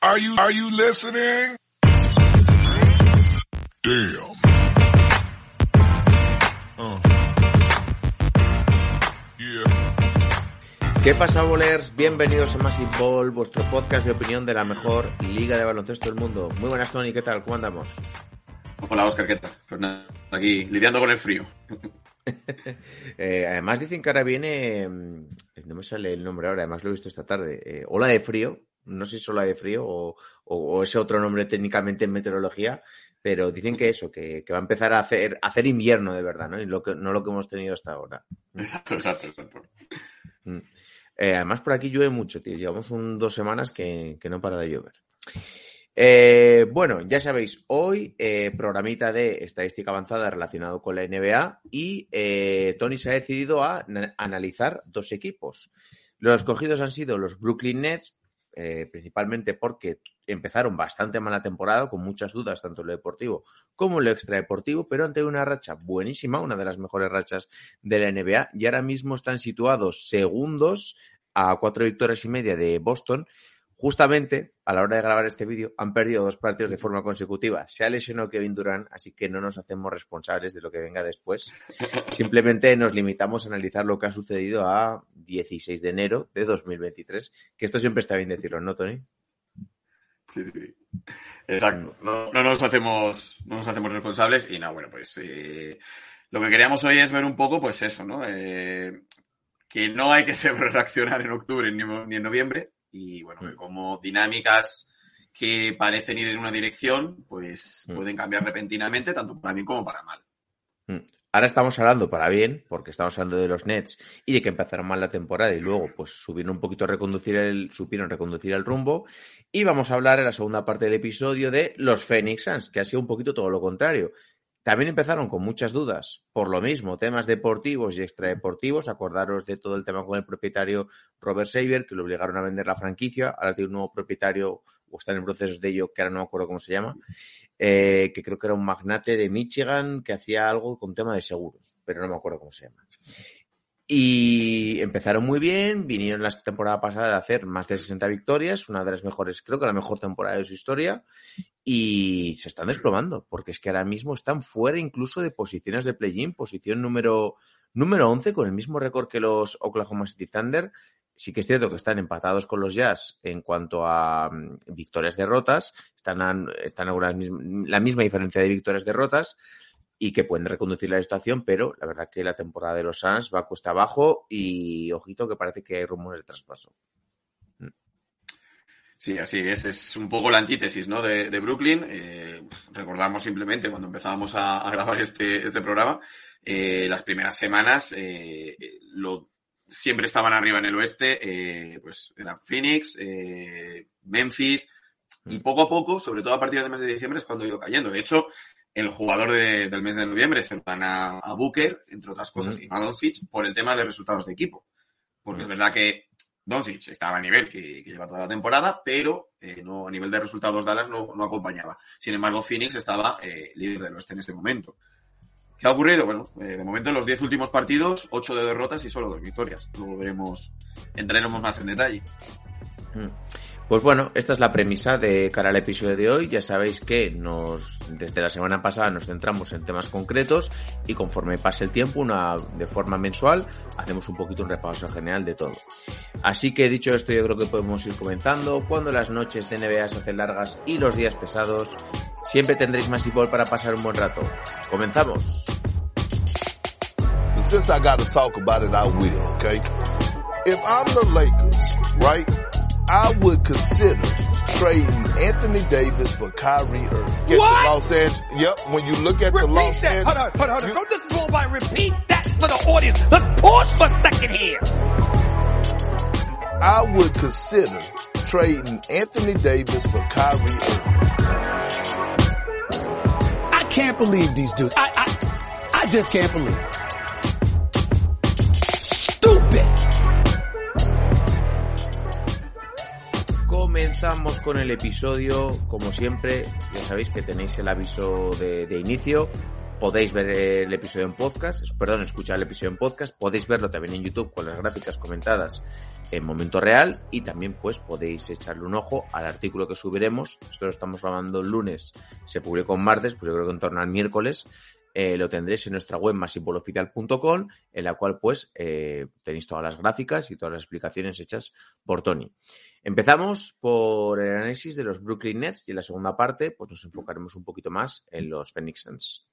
Are you, are you listening? Damn. Uh. Yeah. ¿Qué pasa, bolers? Bienvenidos a Massive Ball, vuestro podcast de opinión de la mejor liga de baloncesto del mundo. Muy buenas, Tony, ¿qué tal? ¿Cómo andamos? Hola, Oscar, ¿qué tal? Pues nada, aquí lidiando con el frío. eh, además dicen que ahora viene, mm, no me sale el nombre ahora, además lo he visto esta tarde, eh, ola de frío, no sé si solo de frío o, o, o, ese otro nombre técnicamente en meteorología, pero dicen que eso, que, que va a empezar a hacer, a hacer, invierno de verdad, ¿no? Y lo que, no lo que hemos tenido hasta ahora. Exacto, exacto, exacto. Eh, además, por aquí llueve mucho, tío. Llevamos un, dos semanas que, que, no para de llover. Eh, bueno, ya sabéis, hoy eh, programita de estadística avanzada relacionado con la NBA y Tony se ha decidido a analizar dos equipos. Los escogidos han sido los Brooklyn Nets, eh, principalmente porque empezaron bastante mal la temporada, con muchas dudas, tanto en lo deportivo como en lo extradeportivo, pero han tenido una racha buenísima, una de las mejores rachas de la NBA, y ahora mismo están situados segundos a cuatro victorias y media de Boston. Justamente a la hora de grabar este vídeo han perdido dos partidos de forma consecutiva. Se ha lesionado Kevin Durant, así que no nos hacemos responsables de lo que venga después. Simplemente nos limitamos a analizar lo que ha sucedido a 16 de enero de 2023, que esto siempre está bien decirlo, ¿no, Tony? Sí, sí. Exacto. No, no, nos hacemos, no nos hacemos responsables y no, bueno, pues eh, lo que queríamos hoy es ver un poco, pues eso, ¿no? Eh, que no hay que saber reaccionar en octubre ni, ni en noviembre y bueno, que como dinámicas que parecen ir en una dirección, pues mm. pueden cambiar repentinamente, tanto para bien como para mal. Mm. Ahora estamos hablando para bien, porque estamos hablando de los Nets y de que empezaron mal la temporada y luego pues subieron un poquito a reconducir el, supieron reconducir el rumbo. Y vamos a hablar en la segunda parte del episodio de los Phoenix Suns, que ha sido un poquito todo lo contrario. También empezaron con muchas dudas, por lo mismo, temas deportivos y extradeportivos. Acordaros de todo el tema con el propietario Robert Saber, que lo obligaron a vender la franquicia. Ahora tiene un nuevo propietario, o está en procesos de ello, que ahora no me acuerdo cómo se llama, eh, que creo que era un magnate de Michigan que hacía algo con tema de seguros, pero no me acuerdo cómo se llama. Y empezaron muy bien, vinieron la temporada pasada de hacer más de 60 victorias, una de las mejores, creo que la mejor temporada de su historia, y se están desplomando, porque es que ahora mismo están fuera incluso de posiciones de play-in, posición número, número 11 con el mismo récord que los Oklahoma City Thunder. Sí que es cierto que están empatados con los Jazz en cuanto a um, victorias-derrotas, están, a, están a una, la misma diferencia de victorias-derrotas, y que pueden reconducir la situación, pero la verdad que la temporada de los Suns va a cuesta abajo y ojito que parece que hay rumores de traspaso. Sí, así es. Es un poco la antítesis ¿no? de, de Brooklyn. Eh, recordamos simplemente cuando empezábamos a, a grabar este, este programa, eh, las primeras semanas eh, lo, siempre estaban arriba en el oeste, pues era Phoenix, Memphis, y poco a poco, sobre todo a partir del mes de diciembre, es cuando ha ido cayendo. De hecho, el jugador de, del mes de noviembre se lo dan a, a Booker, entre otras cosas, uh -huh. y a Doncic, por el tema de resultados de equipo. Porque uh -huh. es verdad que Doncic estaba a nivel que, que, lleva toda la temporada, pero eh, no, a nivel de resultados Dallas no, no acompañaba. Sin embargo, Phoenix estaba eh, líder del oeste en este momento. ¿Qué ha ocurrido? Bueno, eh, de momento en los 10 últimos partidos, 8 de derrotas y solo 2 victorias. Luego veremos, entraremos más en detalle. Pues bueno, esta es la premisa de cara al episodio de hoy. Ya sabéis que nos, desde la semana pasada nos centramos en temas concretos y conforme pase el tiempo, de forma mensual, hacemos un poquito un repaso general de todo. Así que dicho esto, yo creo que podemos ir comenzando. Cuando las noches de NBA se hacen largas y los días pesados, siempre tendréis más igual para pasar un buen rato. Comenzamos. I would consider trading Anthony Davis for Kyrie Irving. Get what? Los Angeles. Yep. When you look at repeat the Los that. Angeles. Hold on, hold on, hold on. Don't just roll by. Repeat that for the audience. Let's pause for a second here. I would consider trading Anthony Davis for Kyrie Irving. I can't believe these dudes. I, I, I just can't believe it. Stupid. Comenzamos con el episodio, como siempre, ya sabéis que tenéis el aviso de, inicio, podéis ver el episodio en podcast, perdón, escuchar el episodio en podcast, podéis verlo también en YouTube con las gráficas comentadas en momento real. Y también pues podéis echarle un ojo al artículo que subiremos, esto lo estamos grabando el lunes, se publicó en martes, pues yo creo que en torno al miércoles, eh, lo tendréis en nuestra web masipoloficial.com, en la cual pues eh, tenéis todas las gráficas y todas las explicaciones hechas por Tony. Empezamos por el análisis de los Brooklyn Nets y en la segunda parte pues nos enfocaremos un poquito más en los Phoenix Suns.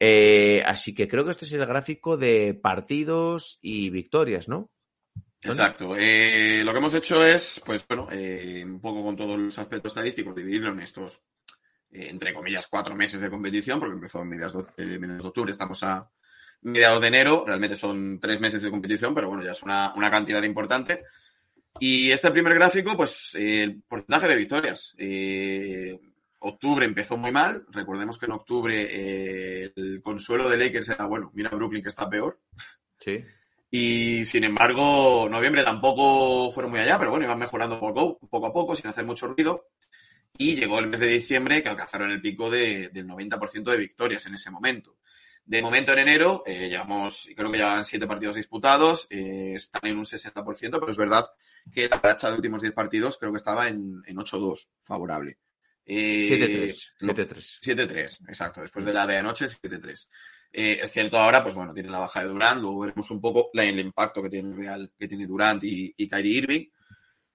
Eh, así que creo que este es el gráfico de partidos y victorias, ¿no? Exacto. Eh, lo que hemos hecho es, pues bueno, eh, un poco con todos los aspectos estadísticos, dividirlo en estos, entre comillas, cuatro meses de competición, porque empezó en mediados de, octubre, estamos a mediados de enero, realmente son tres meses de competición, pero bueno, ya es una cantidad importante. Y este primer gráfico, pues el porcentaje de victorias. Eh, octubre empezó muy mal. Recordemos que en octubre eh, el consuelo de Lakers era, bueno, mira Brooklyn que está peor. Sí. Y sin embargo, noviembre tampoco fueron muy allá, pero bueno, iban mejorando poco, poco a poco, sin hacer mucho ruido. Y llegó el mes de diciembre que alcanzaron el pico de, del 90% de victorias en ese momento. De momento en enero, eh, llevamos, creo que llevan siete partidos disputados, eh, están en un 60%, pero es verdad que la racha de últimos 10 partidos creo que estaba en, en 8-2, favorable. Eh, 7-3. no, 7-3. 7-3, exacto. Después de la de anoche, 7-3. Eh, es cierto, ahora, pues bueno, tiene la baja de Durant, luego veremos un poco la- el impacto que tiene real, que tiene Durant y, y Kyrie Irving.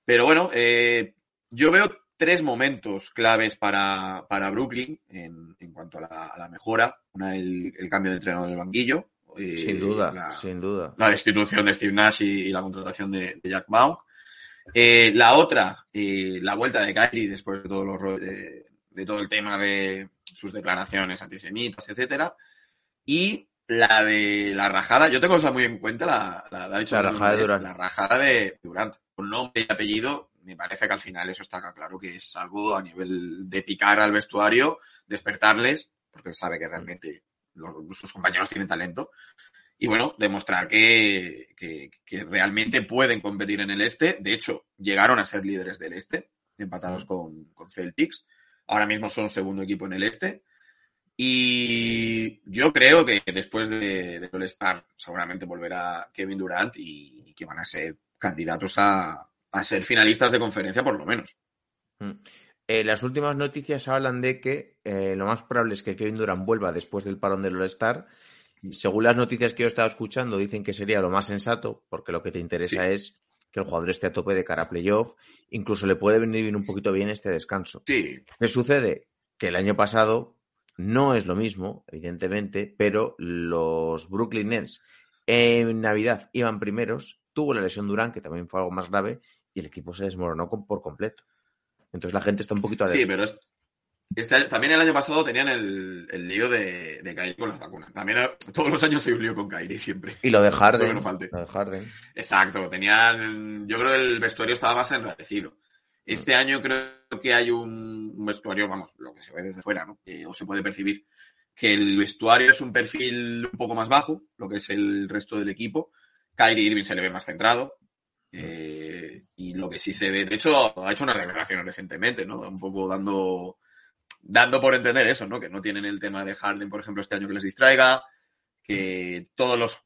Pero bueno, eh, yo veo tres momentos claves para, para Brooklyn en, en cuanto a la, a la mejora. Una, el, el cambio de entrenador del banquillo. eh, Sin duda, la- sin duda. la destitución de Steve Nash y, y la contratación de, de Jack Baum. Eh, la otra, eh, la vuelta de Kyrie después de todo, los, de, de todo el tema de sus declaraciones antisemitas, etcétera. Y la de la rajada, yo tengo eso muy en cuenta, la, la, la, rajada de Durant. la rajada de Durant. Con nombre y apellido, me parece que al final eso está claro que es algo a nivel de picar al vestuario, despertarles, porque sabe que realmente los, sus compañeros tienen talento. Y bueno, demostrar que, que, que realmente pueden competir en el este. De hecho, llegaron a ser líderes del este, empatados con, con Celtics. Ahora mismo son segundo equipo en el este. Y yo creo que después de, de All-Star seguramente volverá Kevin Durant y, y que van a ser candidatos a, a ser finalistas de conferencia por lo menos. Mm. Eh, las últimas noticias hablan de que eh, lo más probable es que Kevin Durant vuelva después del parón del All-Star. Según las noticias que yo he estado escuchando, dicen que sería lo más sensato, porque lo que te interesa Sí. es que el jugador esté a tope de cara a playoff. Incluso le puede venir bien un poquito bien este descanso. Sí, ¿Qué sucede? Que el año pasado no es lo mismo, evidentemente, pero los Brooklyn Nets en Navidad iban primeros, tuvo la lesión Durant, que también fue algo más grave, y el equipo se desmoronó por completo. Entonces la gente está un poquito sí, pero es- este- también el año pasado tenían el, el lío de, de Kyrie con las vacunas. También eh, todos los años hay un lío con Kyrie siempre. Y lo de que Harden. no falte. Lo de Harden. Exacto, tenían, yo creo que el vestuario estaba más enrarecido. Este año creo que hay un, un vestuario, vamos, lo que se ve desde fuera, ¿no? Eh, o se puede percibir, que el vestuario es un perfil un poco más bajo, lo que es el resto del equipo. Kyrie Irving se le ve más centrado. eh, y lo que sí se ve, de hecho, ha hecho unas declaraciones recientemente, ¿no? Un poco dando, dando por entender eso, ¿no? Que no tienen el tema de Harden, por ejemplo, este año que les distraiga, que todos los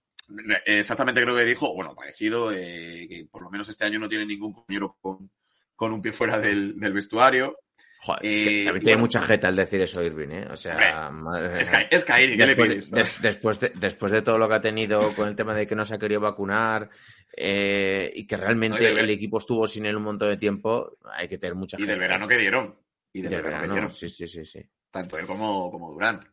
exactamente creo que dijo, bueno, parecido, eh, que por lo menos este año no tiene ningún compañero con, con un pie fuera del, del vestuario. Joder, Eh, que tiene mucha jeta al decir eso Irving, ¿eh? O sea, Hombre, madre Es. Ka- es Kyrie, ¿qué le después, pides? des- después, de, después de todo lo que ha tenido con el tema de que no se ha querido vacunar eh, y que realmente No, el equipo estuvo sin él un montón de tiempo, hay que tener mucha y del verano que dieron. Y del, del verano, sí, sí, sí, sí. Tanto él como, como Durant.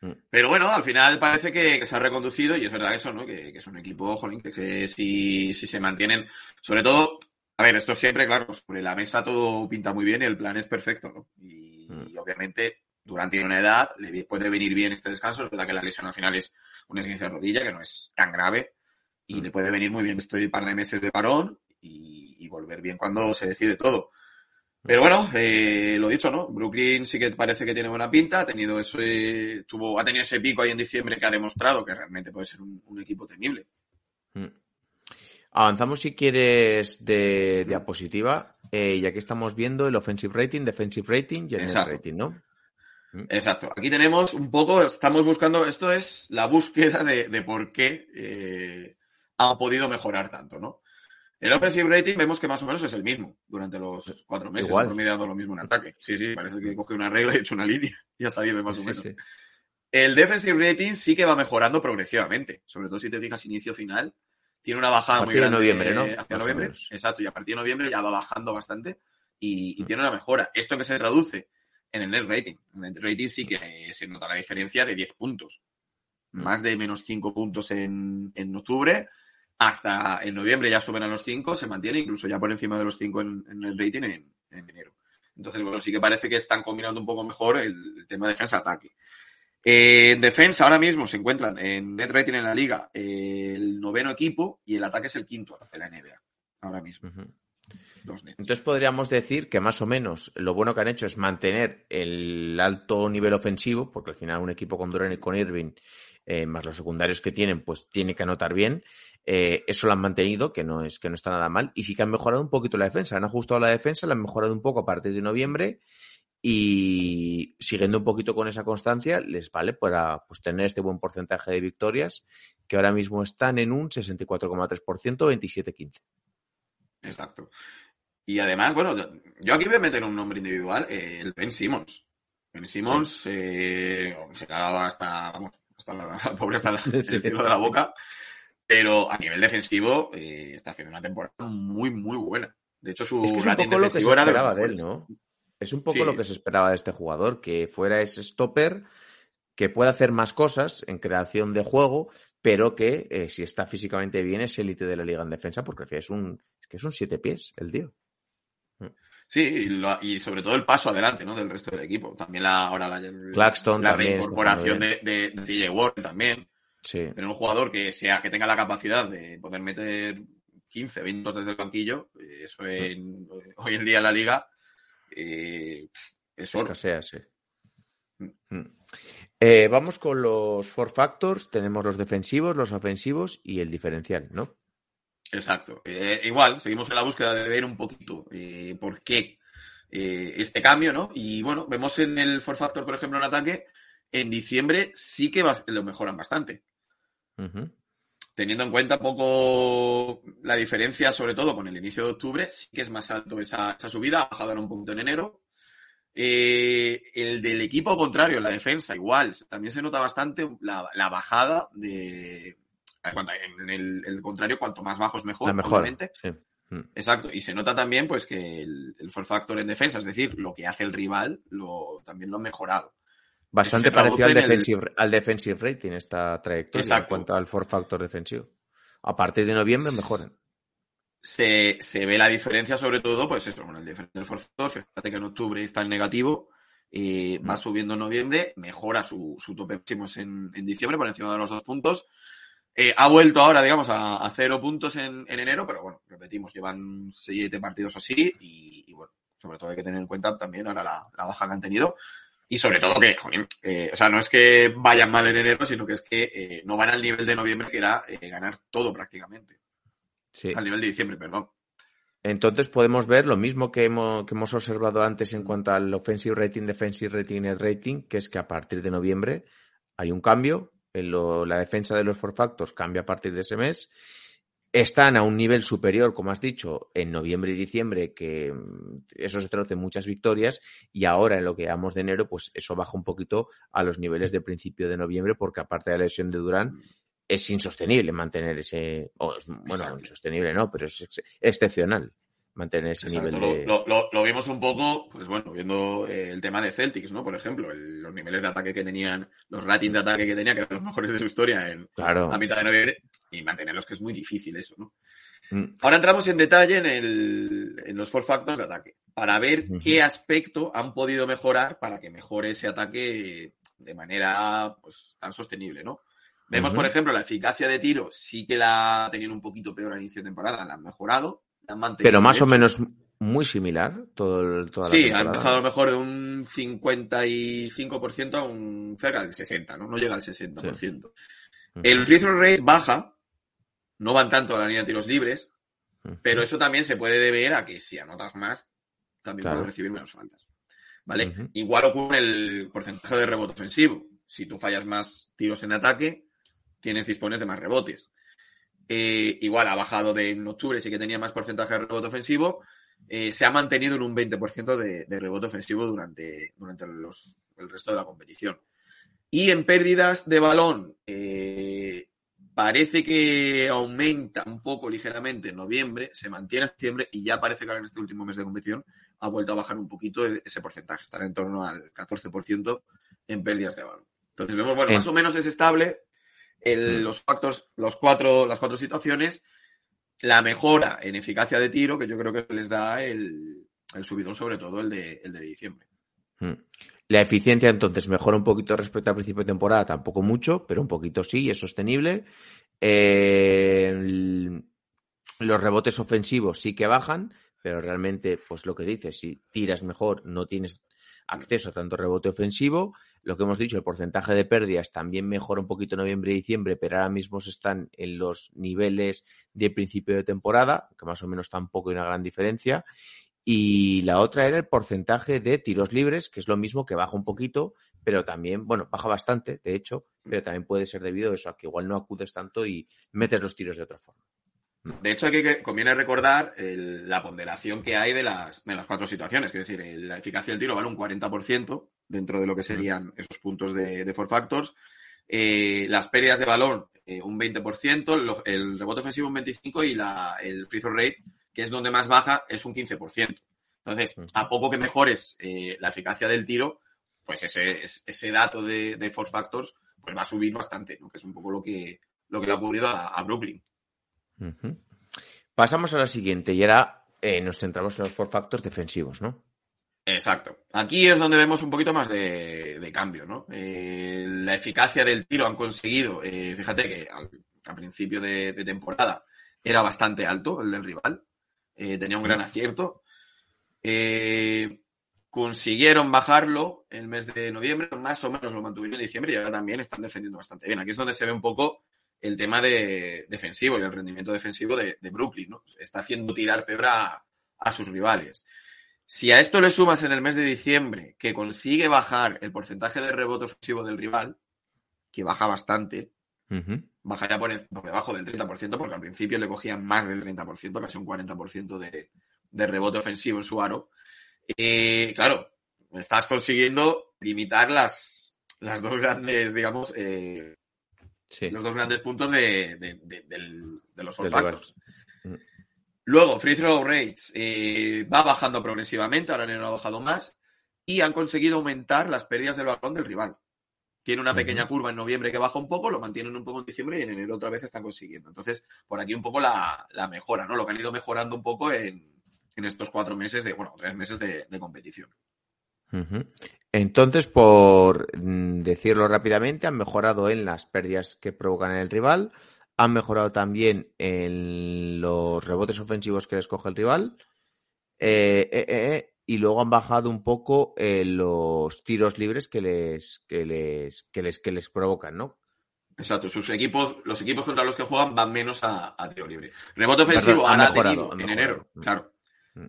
Mm. Pero bueno, al final parece que, que se ha reconducido y es verdad eso, ¿no? Que, que es un equipo, jolín, que, que si, si se mantienen, sobre todo, a ver, esto siempre, claro, sobre la mesa todo pinta muy bien y el plan es perfecto, ¿no? Y, Mm. y obviamente Durant tiene una edad, le puede venir bien este descanso, es verdad que la lesión al final es una esguince de rodilla, que no es tan grave, y Mm. le puede venir muy bien este par de meses de parón y, y volver bien cuando se decide todo. Pero bueno, eh, lo dicho, ¿no? Brooklyn sí que parece que tiene buena pinta, ha tenido ese, tuvo, ha tenido ese pico ahí en diciembre que ha demostrado que realmente puede ser un, un equipo temible. Mm. Avanzamos si quieres de diapositiva, eh, ya que estamos viendo el offensive rating, defensive rating y el net rating, ¿no? Exacto. Aquí tenemos un poco, estamos buscando, esto es la búsqueda de, de por qué eh, han podido mejorar tanto, ¿no? El offensive rating vemos que más o menos es el mismo durante los cuatro meses, Igual. ha promediado lo mismo en ataque. Sí, sí, parece que coge una regla y ha hecho una línea y ha salido más o Sí, menos. sí. El defensive rating sí que va mejorando progresivamente, sobre todo si te fijas inicio-final. Tiene una bajada A muy partir de grande noviembre, ¿no? hacia noviembre. Exacto, y a partir de noviembre ya va bajando bastante y, y Mm. tiene una mejora. ¿Esto que se traduce? En el net rating. En el net rating sí que se nota la diferencia de 10 puntos. Mm. Más de menos 5 puntos en, en octubre. Hasta en noviembre ya suben a los 5, se mantiene incluso ya por encima de los 5 en, en el rating en, en enero. Entonces, bueno, sí que parece que están combinando un poco mejor el, el tema defensa-ataque. Eh, en defensa ahora mismo se encuentran en net rating en la liga eh, el noveno equipo y el ataque es el quinto de la NBA. Ahora mismo, nets. Entonces podríamos decir que más o menos lo bueno que han hecho es mantener el alto nivel ofensivo, porque al final un equipo con Durant y con Irving, eh, más los secundarios que tienen, pues tiene que anotar bien. Eh, eso lo han mantenido, que no es que no está nada mal, y sí que han mejorado un poquito la defensa. Han ajustado la defensa, la han mejorado un poco a partir de noviembre y siguiendo un poquito con esa constancia, les vale para pues, tener este buen porcentaje de victorias, que ahora mismo están en un 64,3%, 27-15. Exacto. Y además, bueno, yo aquí voy a meter un nombre individual, eh, el Ben Simmons. Ben Simmons eh, se le ha dado hasta, vamos, hasta la, la pobre hasta la- Sí. el cielo de la boca, pero a nivel defensivo eh, está haciendo una temporada muy, muy buena. De hecho, su Es que es un poco lo que se esperaba de él. ¿no? Es un poco Sí. lo que se esperaba de este jugador, que fuera ese stopper, que pueda hacer más cosas en creación de juego, pero que eh, si está físicamente bien es élite de la liga en defensa, porque es un, es que es un siete pies el tío. Sí, y, lo- y sobre todo el paso adelante, ¿no? Del resto del equipo. También la, ahora la, Claxton reincorporación de, de, de DJ Warren también. Sí. tener un jugador que sea que tenga la capacidad de poder meter 15, 20 puntos desde el banquillo, eh, eso en- hoy en día en la liga eh, es oro. Escasea, sí. Mm. Eh, vamos con los four factors. Tenemos los defensivos, los ofensivos y el diferencial, ¿no? Exacto. Eh, igual, seguimos en la búsqueda de ver un poquito eh, por qué eh, este cambio, ¿no? Y bueno, vemos en el four factor, por ejemplo, en ataque, en diciembre sí que lo mejoran bastante. Teniendo en cuenta poco la diferencia, sobre todo con el inicio de octubre, sí que es más alto esa, esa subida, ha bajado un poquito en enero. El del equipo contrario, la defensa, igual, también se nota bastante la, la bajada de... En el, el contrario, cuanto más bajos mejor, obviamente. Sí. Mm. Exacto, y se nota también pues que el, el four factor en defensa, es decir, lo que hace el rival, lo, también lo han mejorado. Bastante parecido al el- defensive, al defensive rating esta trayectoria en cuanto al four factor defensivo. A partir de noviembre mejoran. se, se ve la diferencia, sobre todo, pues eso, con el diferencial for factor. Fíjate que en octubre está en negativo, eh, va Mm. subiendo en noviembre, mejora su, su tope máximos en, en diciembre por encima de los dos puntos. Eh, ha vuelto ahora, digamos, a, a cero puntos en, en enero, pero bueno, repetimos, llevan siete partidos así y, y bueno, sobre todo hay que tener en cuenta también ahora la, la baja que han tenido. Y sobre todo que, jolín, eh, o sea, no es que vayan mal en enero, sino que es que eh, no van al nivel de noviembre, que era ganar todo prácticamente. Sí. Al nivel de diciembre, perdón. Entonces podemos ver lo mismo que hemos, que hemos observado antes en cuanto al offensive rating, defensive rating, net rating, que es que a partir de noviembre hay un cambio. Lo- la defensa de los four factors cambia a partir de ese mes. Están a un nivel superior, como has dicho, en noviembre y diciembre, que mm, eso se traduce en muchas victorias, y ahora en lo que llamamos de enero, pues eso baja un poquito a los niveles de principio de noviembre, porque aparte de la lesión de Durán, es insostenible mantener ese, o bueno, Exacto. insostenible no, pero es ex- excepcional mantener ese Exacto, nivel de... lo, lo- lo- vimos un poco, pues bueno, viendo eh, el tema de Celtics, ¿no? Por ejemplo, el- los niveles de ataque que tenían, los ratings de ataque que tenía, que eran los mejores de su historia en Claro. a mitad de noviembre, y mantenerlos, que es muy difícil eso, ¿no? Mm, Ahora entramos en detalle en, el, en los four factors de ataque, para ver qué aspecto han podido mejorar para que mejore ese ataque de manera pues, tan sostenible, ¿no? Vemos, por ejemplo, la eficacia de tiro, sí que la tenían un poquito peor al inicio de temporada, la han mejorado, Pero más o menos muy similar todo el, toda la Sí, ha empezado a lo mejor de un 55% a un cerca del 60%, ¿no? No llega al 60%. El free throw rate baja, no van tanto a la línea de tiros libres, pero eso también se puede deber a que si anotas más, también Claro. puedes recibir menos faltas. ¿Vale? Igual ocurre el porcentaje de rebote ofensivo. Si tú fallas más tiros en ataque, tienes dispones de más rebotes. Eh, igual ha bajado de en octubre, sí que tenía más porcentaje de rebote ofensivo. eh, se ha mantenido en un 20% de, de rebote ofensivo durante, durante los- el resto de la competición. Y en pérdidas de balón, eh, parece que aumenta un poco ligeramente en noviembre, se mantiene en septiembre y ya parece que ahora en este último mes de competición ha vuelto a bajar un poquito ese porcentaje, estará en torno al 14% en pérdidas de balón. Entonces vemos, bueno, En- más o menos es estable el- Mm. los factores, los cuatro, las cuatro situaciones, la mejora en eficacia de tiro, que yo creo que les da el, el subidón, sobre todo el de, el de diciembre. Mm. La eficiencia entonces mejora un poquito respecto al principio de temporada, tampoco mucho, pero un poquito sí, es sostenible. Eh, el- los rebotes ofensivos sí que bajan, pero realmente, pues lo que dices, si tiras mejor, no tienes acceso a tanto rebote ofensivo. Lo que hemos dicho, el porcentaje de pérdidas también mejora un poquito en noviembre y diciembre, pero ahora mismo se están en los niveles de principio de temporada, que más o menos tampoco hay una gran diferencia. Y la otra era el porcentaje de tiros libres, que es lo mismo que baja un poquito, pero también, bueno, baja bastante, de hecho, pero también puede ser debido a eso, a que igual no acudes tanto y metes los tiros de otra forma. De hecho, aquí que conviene recordar el- la ponderación que hay de las, de las cuatro situaciones. Es decir, el- la eficacia del tiro vale un 40% dentro de lo que serían esos puntos de, de four factors. Eh, las pérdidas de balón, eh, un 20%, lo- el rebote ofensivo un 25% y la, el free throw rate, que es donde más baja, es un 15%. Entonces, a poco que mejores eh, la eficacia del tiro, pues ese, es- ese dato de, de four factors pues va a subir bastante, ¿no? que es un poco lo que, lo que le ha ocurrido a, a Brooklyn. Pasamos a la siguiente y ahora eh, nos centramos en los four factors defensivos, ¿no? Exacto. Aquí es donde vemos un poquito más de, cambio, ¿no? Eh, la eficacia del tiro han conseguido, eh, fíjate que al, a principio de, de temporada era bastante alto el del rival, tenía un gran acierto. Consiguieron bajarlo el mes de noviembre, más o menos lo mantuvieron en diciembre y ahora también están defendiendo bastante bien. Aquí es donde se ve un poco el tema de defensivo y el rendimiento defensivo de, de Brooklyn, ¿no? Está haciendo tirar peor a, a sus rivales. Si a esto le sumas en el mes de diciembre que consigue bajar el porcentaje de rebote ofensivo del rival, que baja bastante, Ujú. baja ya por debajo del 30%, porque al principio le cogían más del 30%, casi un 40% de, de rebote ofensivo en su aro. Eh, claro, estás consiguiendo limitar las, las dos grandes, digamos, eh, Sí. los dos grandes puntos de, de- de- del- de los olfactos. rival. Luego, free throw rates eh, va bajando progresivamente, ahora en enero ha bajado más, y han conseguido aumentar las pérdidas del balón del rival. Tiene una pequeña curva en noviembre que baja un poco, lo mantienen un poco en diciembre y en enero otra vez están consiguiendo. Entonces, por aquí un poco la, la mejora, ¿no? Lo que han ido mejorando un poco en, en estos cuatro meses de, bueno, tres meses de, de competición. Entonces, por mm, decirlo rápidamente, han mejorado en las pérdidas que provocan en el rival, han mejorado también en los rebotes ofensivos que les coge el rival, eh, eh, eh, y luego han bajado un poco eh, los tiros libres que les, que les, que les, que les provocan, ¿no? Exacto, sus equipos, los equipos contra los que juegan van menos a, a tiro libre. Rebote ofensivo Perdón, han ahora ha mejorado, tenido han en mejorado. enero, claro.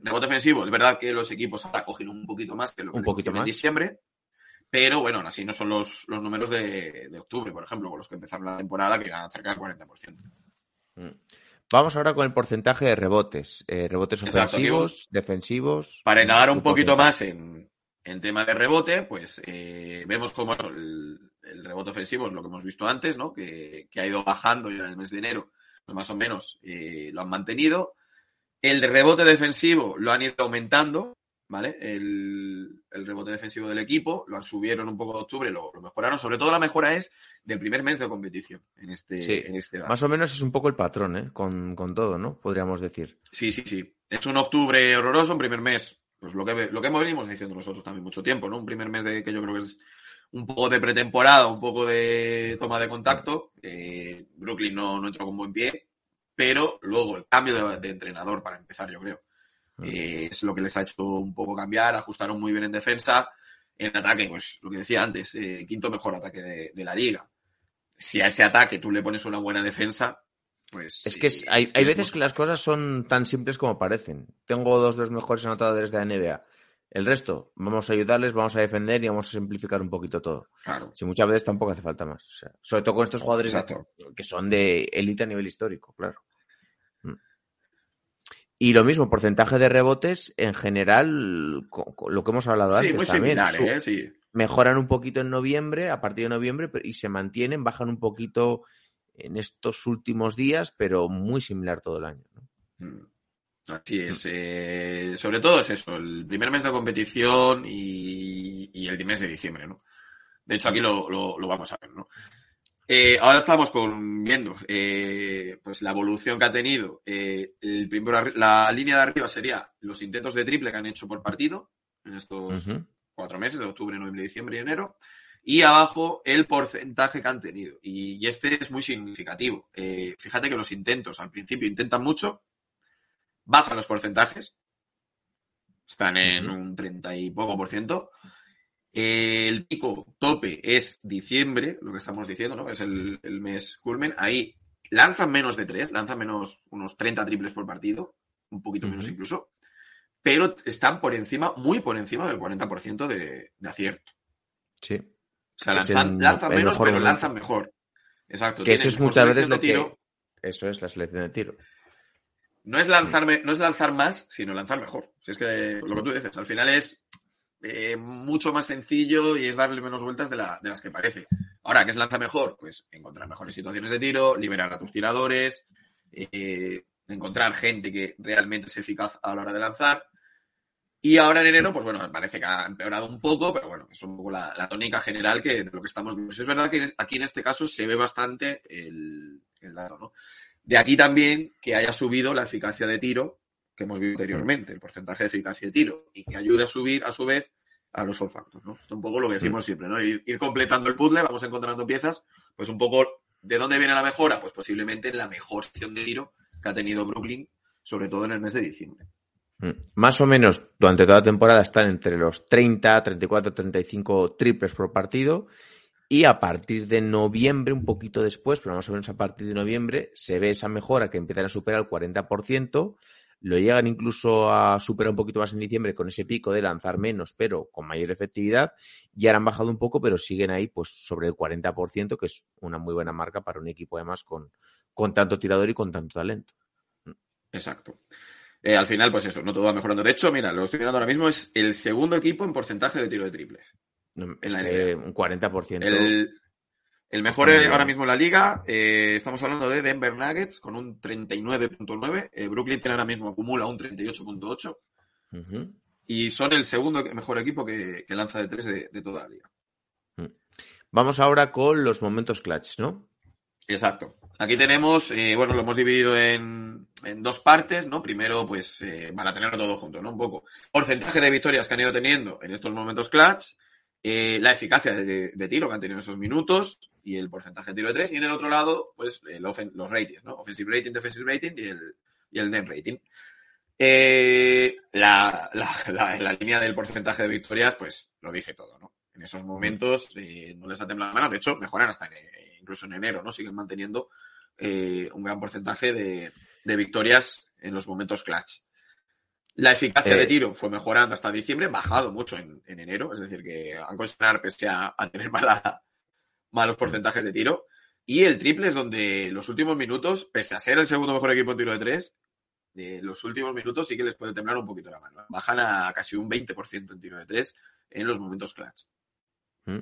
Rebote ofensivo, es verdad que los equipos ahora cogen un poquito más que lo que Un poquito cogieron en más. diciembre, pero bueno, así no son los, los números de, de octubre, por ejemplo, con los que empezaron la temporada, que eran cerca del 40%. Mm. Vamos ahora con el porcentaje de rebotes. eh, rebotes Exacto, ofensivos, defensivos. Para indagar un poquito más en, en tema de rebote, pues eh, vemos como el, el rebote ofensivo es lo que hemos visto antes, ¿no? Que, que ha ido bajando en el mes de enero, pues más o menos eh, lo han mantenido. El rebote defensivo lo han ido aumentando, ¿vale? El, el rebote defensivo del equipo, lo han subieron un poco de octubre, lo, lo mejoraron. Sobre todo la mejora es del primer mes de competición en este, Sí, en este. Más o menos es un poco el patrón, ¿eh? Con, con todo, ¿no? Podríamos decir. Sí, sí, sí. Es un octubre horroroso, un primer mes. Pues lo que, lo que venimos diciendo nosotros también mucho tiempo, ¿no? Un primer mes de que yo creo que es un poco de pretemporada, un poco de toma de contacto. Eh, Brooklyn no, no entró con buen pie. Pero luego el cambio de, de entrenador para empezar, yo creo, eh, es lo que les ha hecho un poco cambiar, ajustaron muy bien en defensa, en ataque, pues lo que decía antes, eh, quinto mejor ataque de, de la liga. Si a ese ataque tú le pones una buena defensa, pues... Es que es- eh, hay, hay veces que las cosas son tan simples como parecen. Tengo dos de los mejores anotadores de la NBA. El resto, vamos a ayudarles, vamos a defender y vamos a simplificar un poquito todo. Claro. Si muchas veces tampoco hace falta más. O sea, sobre todo con estos jugadores Exacto. que son de élite a nivel histórico, claro. Mm. Y lo mismo, porcentaje de rebotes, en general, lo que hemos hablado Sí, antes muy también. similar, ¿eh? Sí. mejoran un poquito en noviembre, a partir de noviembre, y se mantienen, bajan un poquito en estos últimos días, pero muy similar todo el año. ¿no? Mm. Así es. eh, sobre todo es eso, el primer mes de competición y, y el mes de diciembre, ¿no? De hecho, aquí lo, lo- lo vamos a ver, ¿no? Eh, ahora estamos con, viendo eh, pues la evolución que ha tenido. El primero, la línea de arriba sería los intentos de triple que han hecho por partido en estos cuatro meses, de octubre, noviembre, diciembre y enero. Y abajo el porcentaje que han tenido. Y, y este es muy significativo. Fíjate que los intentos al principio intentan mucho, bajan los porcentajes, están en un 30 y poco por ciento. Eh, el pico tope es diciembre, lo que estamos diciendo, ¿no? Es el, el mes culmen. Ahí lanzan menos de tres, lanzan menos unos 30 triples por partido, un poquito menos incluso, pero están por encima, muy por encima del 40% de, de acierto. Sí. O sea, lanzan, el- lanzan el menos, pero momento. lanzan mejor. Exacto. Que eso es muchas veces selección lo que. tiro. Eso es la selección de tiro. No es, lanzarme, no es lanzar más, sino lanzar mejor. Si es que lo que tú dices, al final es eh, mucho más sencillo y es darle menos vueltas de, la- de las que parece. Ahora, ¿qué es lanza mejor? Pues encontrar mejores situaciones de tiro, liberar a tus tiradores, eh, encontrar gente que realmente es eficaz a la hora de lanzar. Y ahora en enero, pues bueno, parece que ha empeorado un poco, pero bueno, es un poco la, la tónica general que, de lo que estamos viendo. Es verdad que aquí en este caso se ve bastante el, el dato, ¿no? De aquí también que haya subido la eficacia de tiro que hemos visto anteriormente, el porcentaje de eficacia de tiro, y que ayude a subir a su vez a los all factors, ¿no? Esto es un poco lo que decimos siempre, ¿no? Ir, ir completando el puzzle, vamos encontrando piezas, pues un poco ¿de dónde viene la mejora? Pues posiblemente en la mejor sección de tiro que ha tenido Brooklyn, sobre todo en el mes de diciembre. Mm. Más o menos durante toda la temporada están entre los 30, 34, 35 triples por partido. Y a partir de noviembre, un poquito después, pero más o menos a partir de noviembre, se ve esa mejora que empiezan a superar el 40%. Lo llegan incluso a superar un poquito más en diciembre con ese pico de lanzar menos, pero con mayor efectividad. Y ahora han bajado un poco, pero siguen ahí pues sobre el 40%, que es una muy buena marca para un equipo además con, con tanto tirador y con tanto talento. Exacto. Eh, al final, pues eso, no todo va mejorando. De hecho, mira, lo estoy mirando ahora mismo, es el segundo equipo en porcentaje de tiro de triples. Es la que un 40%. El, el mejor ahora mismo en la liga, eh, estamos hablando de Denver Nuggets con un 39.9. Eh, Brooklyn tiene ahora mismo, acumula un 38.8. Ujú. Y son el segundo mejor equipo que, que lanza de tres de, de toda la liga. Vamos ahora con los momentos clutch, ¿no? Exacto. Aquí tenemos, eh, bueno, lo hemos dividido en, en dos partes, ¿no? Primero, pues, para tenerlo todo junto, ¿no? Un poco. Porcentaje de victorias que han ido teniendo en estos momentos clutch, eh, la eficacia de, tiro que han tenido en esos minutos y el porcentaje de tiro de tres. Y en el otro lado, pues, los ratings, ¿no? Offensive rating, defensive rating y el, y el net rating. Eh, la, la, la- línea del porcentaje de victorias, pues, lo dice todo, ¿no? En esos momentos eh, no les ha temblado la mano. De hecho, mejoran hasta incluso en enero, ¿no? Siguen manteniendo un gran porcentaje de, de victorias en los momentos clutch. La eficacia Eh. de tiro fue mejorando hasta diciembre, bajado mucho en, en enero, es decir, que han conseguido pese a, a tener mala- malos porcentajes de tiro. Y el triple es donde los últimos minutos, pese a ser el segundo mejor equipo en tiro de tres, de los últimos minutos sí que les puede temblar un poquito la mano. Bajan a casi un 20% en tiro de tres en los momentos clutch. Mm.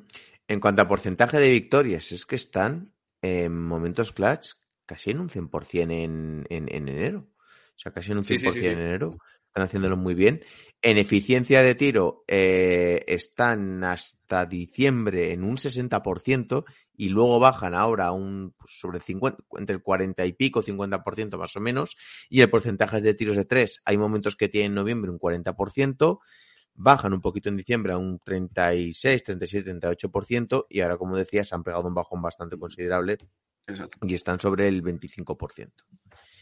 En cuanto a porcentaje de victorias, es que están en momentos clutch casi en un 100% en, en, en enero. O sea, casi en un 100% Sí, sí, sí, sí. en enero. Están haciéndolo muy bien. En eficiencia de tiro eh, están hasta diciembre en un 60% y luego bajan ahora a un pues, sobre 50, entre el 40 y pico, 50% más o menos. Y el porcentaje de tiros de tres, hay momentos que tienen en noviembre un 40%, bajan un poquito en diciembre a un 36, 37, 38% y ahora, como decías, han pegado un bajón bastante considerable Exacto. y están sobre el 25%.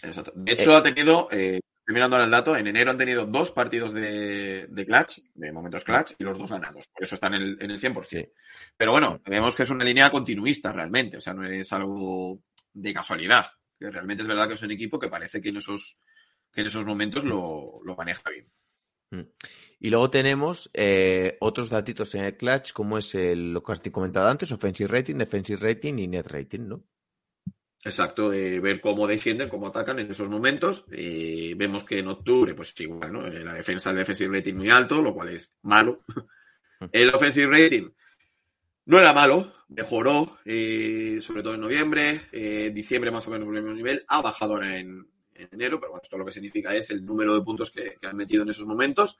Exacto. De hecho, ha tenido, eh, estoy mirando ahora el dato, en enero han tenido dos partidos de, de clutch, de momentos clutch, y los dos ganados. Por eso están en el, en el 100%. Sí. Pero bueno, vemos que es una línea continuista realmente, o sea, no es algo de casualidad. Que realmente es verdad que es un equipo que parece que en esos, que en esos momentos lo, lo maneja bien. Mm. Y luego tenemos eh, otros datitos en el clutch, como es el, lo que has comentado antes, offensive rating, defensive rating y net rating, ¿no? Exacto, eh, ver cómo defienden, cómo atacan en esos momentos. Eh, vemos que en octubre, pues igual, ¿no? Eh, La defensa, el defensive rating muy alto, lo cual es malo. El offensive rating no era malo, mejoró, eh, sobre todo en noviembre, eh, diciembre más o menos el mismo nivel, ha bajado ahora en, en enero, pero bueno, esto lo que significa es el número de puntos que, que han metido en esos momentos.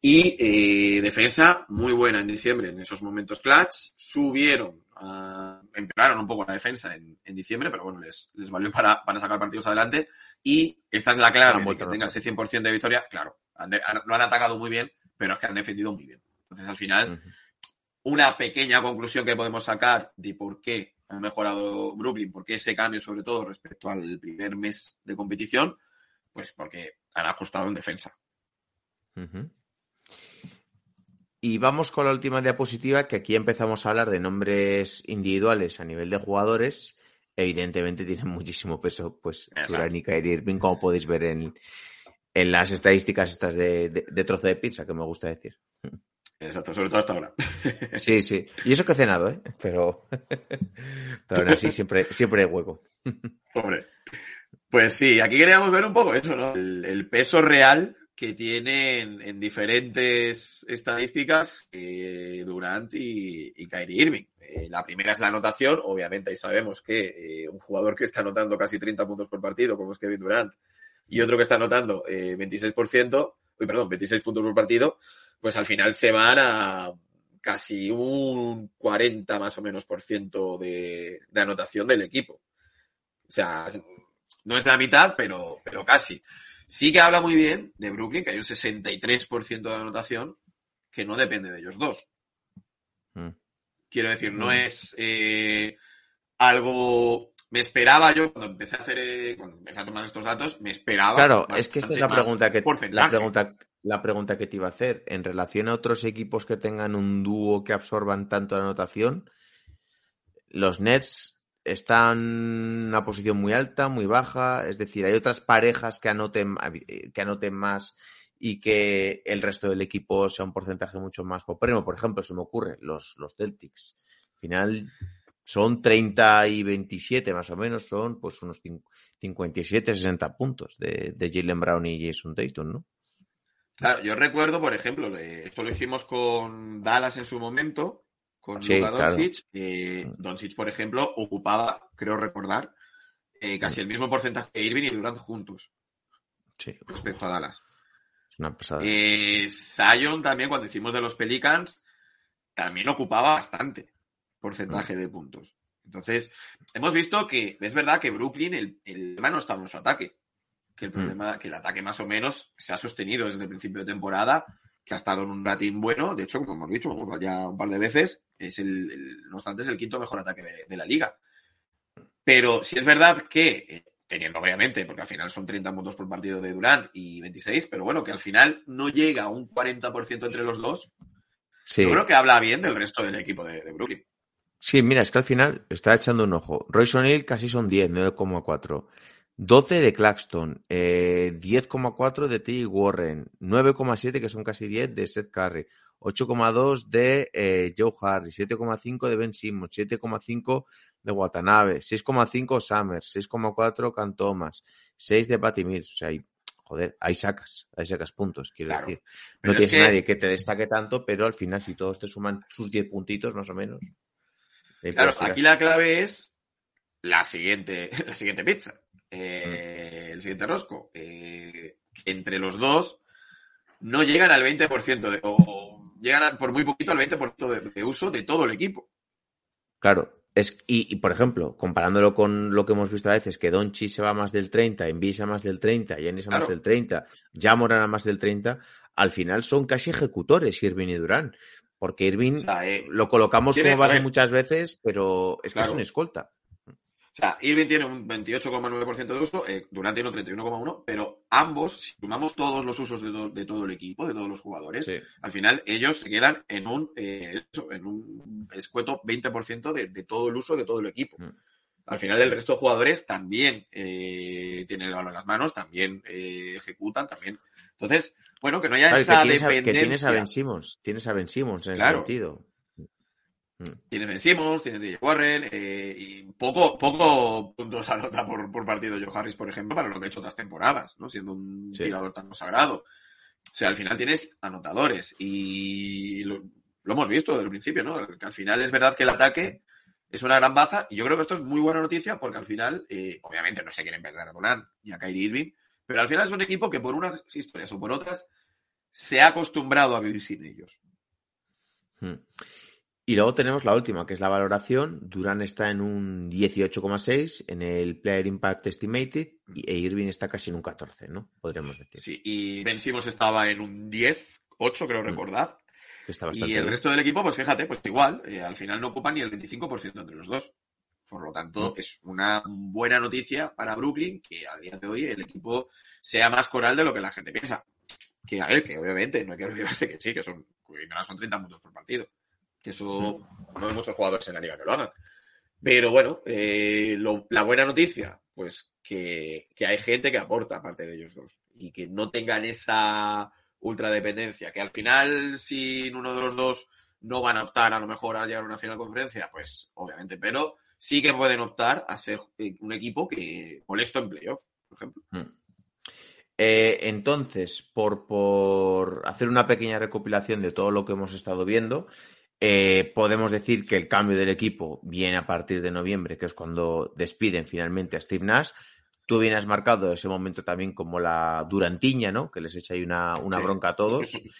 Y eh, defensa muy buena en diciembre, en esos momentos clutch. Subieron, ah, empeoraron un poco la defensa en, en diciembre, pero bueno, les, les valió para, para sacar partidos adelante. Y esta es la clave, que a tenga ese 100% de victoria. Claro, han de- han- lo han atacado muy bien, pero es que han defendido muy bien. Entonces, al final, una pequeña conclusión que podemos sacar de por qué ha mejorado Brooklyn, por qué ese cambio, sobre todo respecto al primer mes de competición, pues porque han ajustado en defensa. Ujú. Y vamos con la última diapositiva, que aquí empezamos a hablar de nombres individuales a nivel de jugadores. Evidentemente tienen muchísimo peso, pues. Durant y Kyrie Irving, como podéis ver en, en las estadísticas estas de, de- de trozo de pizza, que me gusta decir. Exacto, sobre todo hasta ahora. Sí, sí. Y eso que he cenado, ¿eh? Pero, pero aún así siempre, siempre hay hueco. Hombre. Pues sí, aquí queríamos ver un poco eso, ¿no? El, el peso real que tienen en diferentes estadísticas eh, Durant y, y Kyrie Irving. Eh, la primera es la anotación, obviamente ahí sabemos que eh, un jugador que está anotando casi 30 puntos por partido, como es Kevin Durant, y otro que está anotando eh, 26%, uy, perdón, 26 puntos por partido, pues al final se van a casi un 40 más o menos por ciento de, de anotación del equipo. O sea, no es la mitad, pero, pero casi. Sí que habla muy bien de Brooklyn, que hay un 63% de anotación que no depende de ellos dos. Mm. Quiero decir, no Mm. es eh, algo. Me esperaba yo cuando empecé a hacer, eh, cuando empecé a tomar estos datos, me esperaba. Claro, es que esta es la pregunta que la pregunta, la pregunta que te iba a hacer. En relación a otros equipos que tengan un dúo que absorban tanto anotación, los Nets están en una posición muy alta, muy baja. Es decir, hay otras parejas que anoten, eh, que anoten más y que el resto del equipo sea un porcentaje mucho más poprimo. Por ejemplo, se me ocurre, los, los Celtics. Al final son 30 y 27 más o menos, son pues unos cin- 57, 60 puntos de, de Jalen Brown y Jason Tatum, ¿no? Claro, yo recuerdo, por ejemplo, eh, esto lo hicimos con Dallas en su momento, con Sí, Luka claro. Doncic. Eh, Doncic, por ejemplo, ocupaba, creo recordar, eh, casi el mismo porcentaje que Irving y Durant juntos Sí, respecto a Dallas. es una pasada. Eh, Zion también, cuando hicimos de los Pelicans, también ocupaba bastante porcentaje de puntos. Entonces, hemos visto que es verdad que Brooklyn, el, el problema no está en su ataque. Que el problema, que el ataque más o menos se ha sostenido desde el principio de temporada, que ha estado en un rating bueno. De hecho, como hemos dicho, ya un par de veces, es el, el- no obstante, es el quinto mejor ataque de, de la liga. Pero si es verdad que, eh, teniendo obviamente, porque al final son 30 puntos por partido de Durant y 26, pero bueno, que al final no llega a un 40% entre los dos, Sí. yo creo que habla bien del resto del equipo de, de Brooklyn. Sí, mira, es que al final estaba echando un ojo. Royce O'Neal casi son 10, 9,4. 12 de Claxton, eh, 10,4 de T. Warren, 9,7 que son casi 10 de Seth Curry, 8,2 de eh, Joe Harris, 7,5 de Ben Simmons, 7,5 de Watanabe, 6,5 Summers, 6,4 Can Thomas, 6 de Patty Mills. O sea, hay, joder, ahí sacas, ahí sacas puntos, quiero Claro. decir. Pero No es tienes que- nadie que te destaque tanto, pero al final si todos te suman sus 10 puntitos más o menos. Claro, aquí la clave es la siguiente, la siguiente pizza. Eh, el siguiente rosco. Eh, entre los dos no llegan al 20% de, o llegan por muy poquito al 20% de, de uso de todo el equipo. Claro, es, y, y, por ejemplo, comparándolo con lo que hemos visto a veces, que Donchi se va más del 30, Envis a más del 30, Yanis a más Claro. del 30, Jamoran a más del 30, al final son casi ejecutores Irving y Durán. Porque Irving O sea, eh, lo colocamos como base muchas veces, pero es que es Claro. un escolta. Sea, Irving tiene un 28,9% de uso, eh, Durant tiene un 31,1%, pero ambos, si sumamos todos los usos de, to- de todo el equipo, de todos los jugadores, Sí. al final ellos se quedan en un, eh, eso, en un escueto 20% de, de todo el uso de todo el equipo. Mm. Al final el resto de jugadores también eh, tienen el balón en las manos, también eh, ejecutan, también. Entonces, bueno, que no haya Claro, que esa tienes, a, que dependencia. tienes a Ben Simmons, tienes a Ben Simmons en Claro. ese sentido. Tienes Ben Simmons, tienes DJ Warren, eh, y poco, poco puntos anota por, por partido Joe Harris, por ejemplo, para lo que ha hecho otras temporadas, ¿no? Siendo un Sí. tirador tan consagrado. O sea, al final tienes anotadores y lo, lo hemos visto desde el principio, ¿no? Que al final es verdad que el ataque es una gran baza y yo creo que esto es muy buena noticia porque al final, eh, obviamente no se quieren perder a Durant ni a Kyrie Irving, pero al final es un equipo que por unas historias o por otras se ha acostumbrado a vivir sin ellos. Mm. Y luego tenemos la última, que es la valoración. Durán está en un 18,6 en el Player Impact Estimated y e Irving está casi en un 14, ¿no? Podríamos decir. Sí, y Ben Simmons estaba en un 10, 8 creo Mm. recordar. que Está bastante Y el bien. resto del equipo, pues fíjate, pues igual, eh, al final no ocupan ni el 25% entre los dos. Por lo tanto, Mm. es una buena noticia para Brooklyn que a día de hoy el equipo sea más coral de lo que la gente piensa. Que a ver, que obviamente no hay que olvidarse que sí, que son, que son 30 puntos por partido. Que eso no hay muchos jugadores en la liga que lo hagan. Pero bueno, eh, lo- la buena noticia, pues que, que hay gente que aporta aparte de ellos dos y que no tengan esa ultradependencia, que al final sin uno de los dos no van a optar a lo mejor a llegar a una final de conferencia, pues obviamente, pero sí que pueden optar a ser eh, un equipo que molesto en playoff, por ejemplo. Mm. Eh, entonces, por, por hacer una pequeña recopilación de todo lo que hemos estado viendo, eh, podemos decir que el cambio del equipo viene a partir de noviembre, que es cuando despiden finalmente a Steve Nash. Tú bien has marcado ese momento también como la durantiña, ¿no? Que les echa ahí una, una bronca a todos.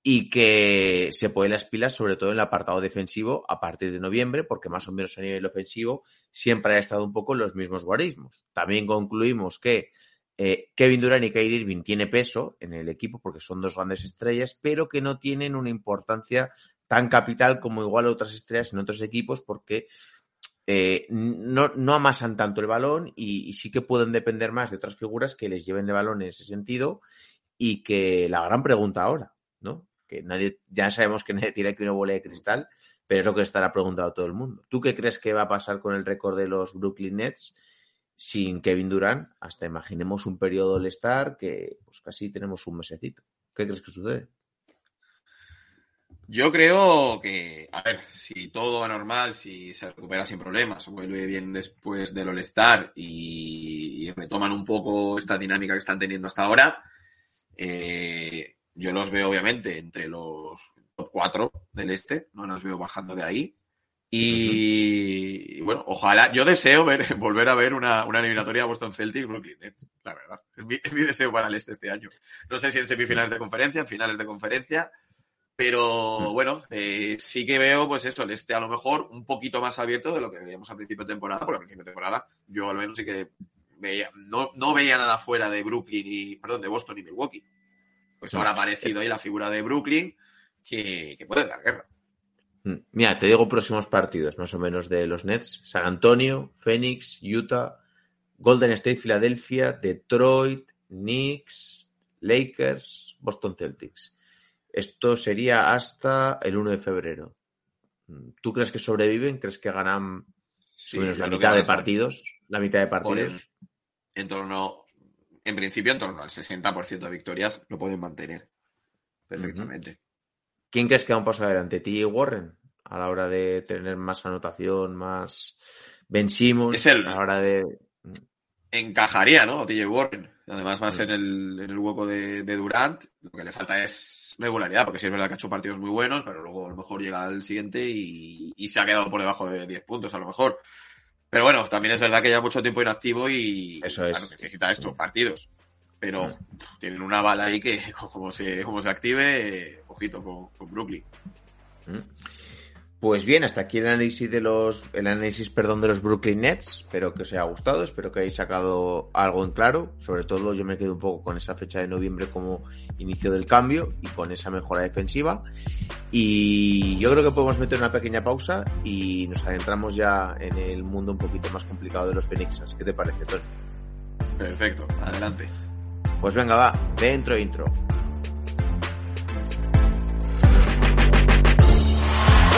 Y que se pone las pilas, sobre todo en el apartado defensivo, a partir de noviembre, porque más o menos a nivel ofensivo siempre ha estado un poco en los mismos guarismos. También concluimos que eh, Kevin Durant y Kyrie Irving tiene peso en el equipo porque son dos grandes estrellas, pero que no tienen una importancia tan capital como igual otras estrellas en otros equipos porque eh, no, no amasan tanto el balón y, sí que pueden depender más de otras figuras que les lleven de balón en ese sentido y que la gran pregunta ahora, ¿no? Que nadie, ya sabemos que nadie tiene aquí una bola de cristal, pero es lo que estará preguntado todo el mundo. ¿Tú qué crees que va a pasar con el récord de los Brooklyn Nets sin Kevin Durant? Hasta imaginemos un periodo All-Star que pues casi tenemos un mesecito. ¿Qué crees que sucede? Yo creo que, a ver, si todo va normal, si se recupera sin problemas, vuelve bien después del All-Star y, y retoman un poco esta dinámica que están teniendo hasta ahora, eh, yo los veo obviamente entre los top 4 del este, no los veo bajando de ahí. Y, y bueno, ojalá, yo deseo ver, volver a ver una, una eliminatoria Boston Celtics Brooklyn la verdad. Es mi, es mi deseo para el este este año. No sé si en semifinales de conferencia, en finales de conferencia, pero bueno, eh, sí que veo, pues eso, el este a lo mejor un poquito más abierto de lo que veíamos al principio de temporada, porque al principio de temporada yo al menos sí que veía, no, no veía nada fuera de Brooklyn y, perdón, de Boston y Milwaukee. Pues ahora ha aparecido ahí la figura de Brooklyn que, que puede dar guerra. Mm, Mira, te digo próximos partidos, más o menos de los Nets. San Antonio, Phoenix, Utah, Golden State, Filadelfia, Detroit, Knicks, Lakers, Boston Celtics. Esto sería hasta el 1 de febrero. Mm, ¿Tú crees que sobreviven? ¿Crees que ganan Sí, menos yo la mitad de partidos? La mitad de partidos. En, en torno, en principio, en torno al 60% de victorias lo pueden mantener perfectamente. ¿Quién crees que da un paso adelante? ¿TJ Warren? A la hora de tener más anotación, más Ben Simmons, Es el- a la hora de... encajaría, ¿no? TJ Warren. Además, más Mm. en el, en el hueco de, de Durant. Lo que le falta es regularidad, porque sí es verdad que ha hecho partidos muy buenos, pero luego a lo mejor llega al siguiente y, y se ha quedado por debajo de 10 puntos, a lo mejor. Pero bueno, también es verdad que lleva mucho tiempo inactivo y Eso es. claro, necesita esto, partidos. Pero Mm. tienen una bala ahí que, como se, como se active, eh, ojito con, con Brooklyn. ¿Mm? Pues bien, hasta aquí el análisis de los, el análisis, perdón, de los Brooklyn Nets. Espero que os haya gustado, espero que hayáis sacado algo en claro. Sobre todo, yo me quedo un poco con esa fecha de noviembre como inicio del cambio y con esa mejora defensiva. Y yo creo que podemos meter una pequeña pausa y nos adentramos ya en el mundo un poquito más complicado de los Phoenixers. ¿Qué te parece, Tony? Perfecto, adelante. Pues venga, va, dentro intro.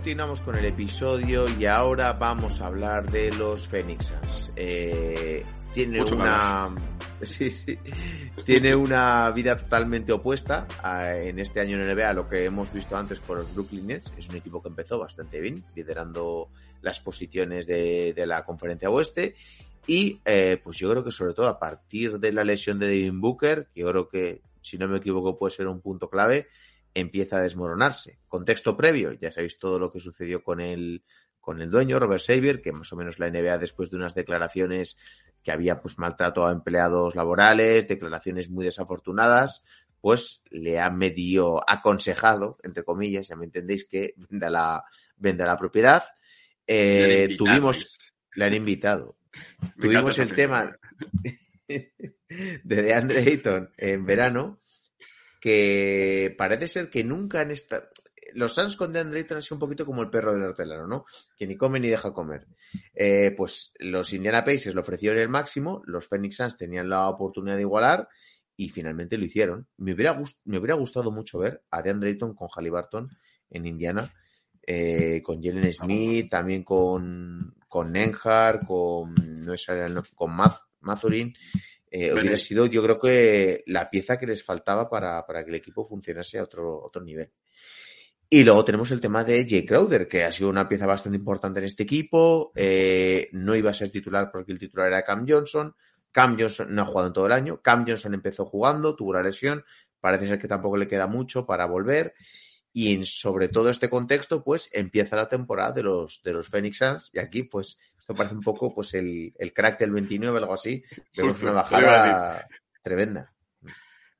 Continuamos con el episodio y ahora vamos a hablar de los Phoenixers. Eh, tiene Mucho una sí, sí, tiene una vida totalmente opuesta a- en este año en NBA a lo que hemos visto antes con los Brooklyn Nets. Es un equipo que empezó bastante bien, liderando las posiciones de, de la conferencia oeste. Y eh, pues yo creo que sobre todo a partir de la lesión de Devin Booker, que yo creo que, si no me equivoco, puede ser un punto clave, empieza a desmoronarse. Contexto previo, ya sabéis todo lo que sucedió con el, con el dueño, Robert Xavier, que más o menos la NBA después de unas declaraciones que había pues maltrato a empleados laborales, declaraciones muy desafortunadas, pues le ha medio aconsejado, entre comillas, ya me entendéis, que venda la, venda la propiedad. Eh, Le tuvimos, le han invitado. Me Tuvimos el tema de DeAndre Ayton en verano, que parece ser que nunca han estado... Los Suns con DeAndre Ayton han sido un poquito como el perro del hortelano, ¿no? Que ni come ni deja comer. Eh, pues los Indiana Pacers le ofrecieron el máximo, los Phoenix Suns tenían la oportunidad de igualar y finalmente lo hicieron. Me hubiera, gust- me hubiera gustado mucho ver a DeAndre Ayton con Halliburton en Indiana, eh, con Jalen Smith, también con, con Nenhar, con, no con Math- Mathurin. Eh, hubiera sido, yo creo que la pieza que les faltaba para, para que el equipo funcionase a otro, otro nivel. Y luego tenemos el tema de Jay Crowder, que ha sido una pieza bastante importante en este equipo. eh, no iba a ser titular porque el titular era Cam Johnson. Cam Johnson no ha jugado en todo el año. Cam Johnson empezó jugando, tuvo la lesión. Parece ser que tampoco le queda mucho para volver. Y en, sobre todo este contexto, pues empieza la temporada de los, de los Phoenix Suns. Y aquí, pues, esto parece un poco pues el, el crack del 29, algo así. Vemos Justo, una bajada tremenda.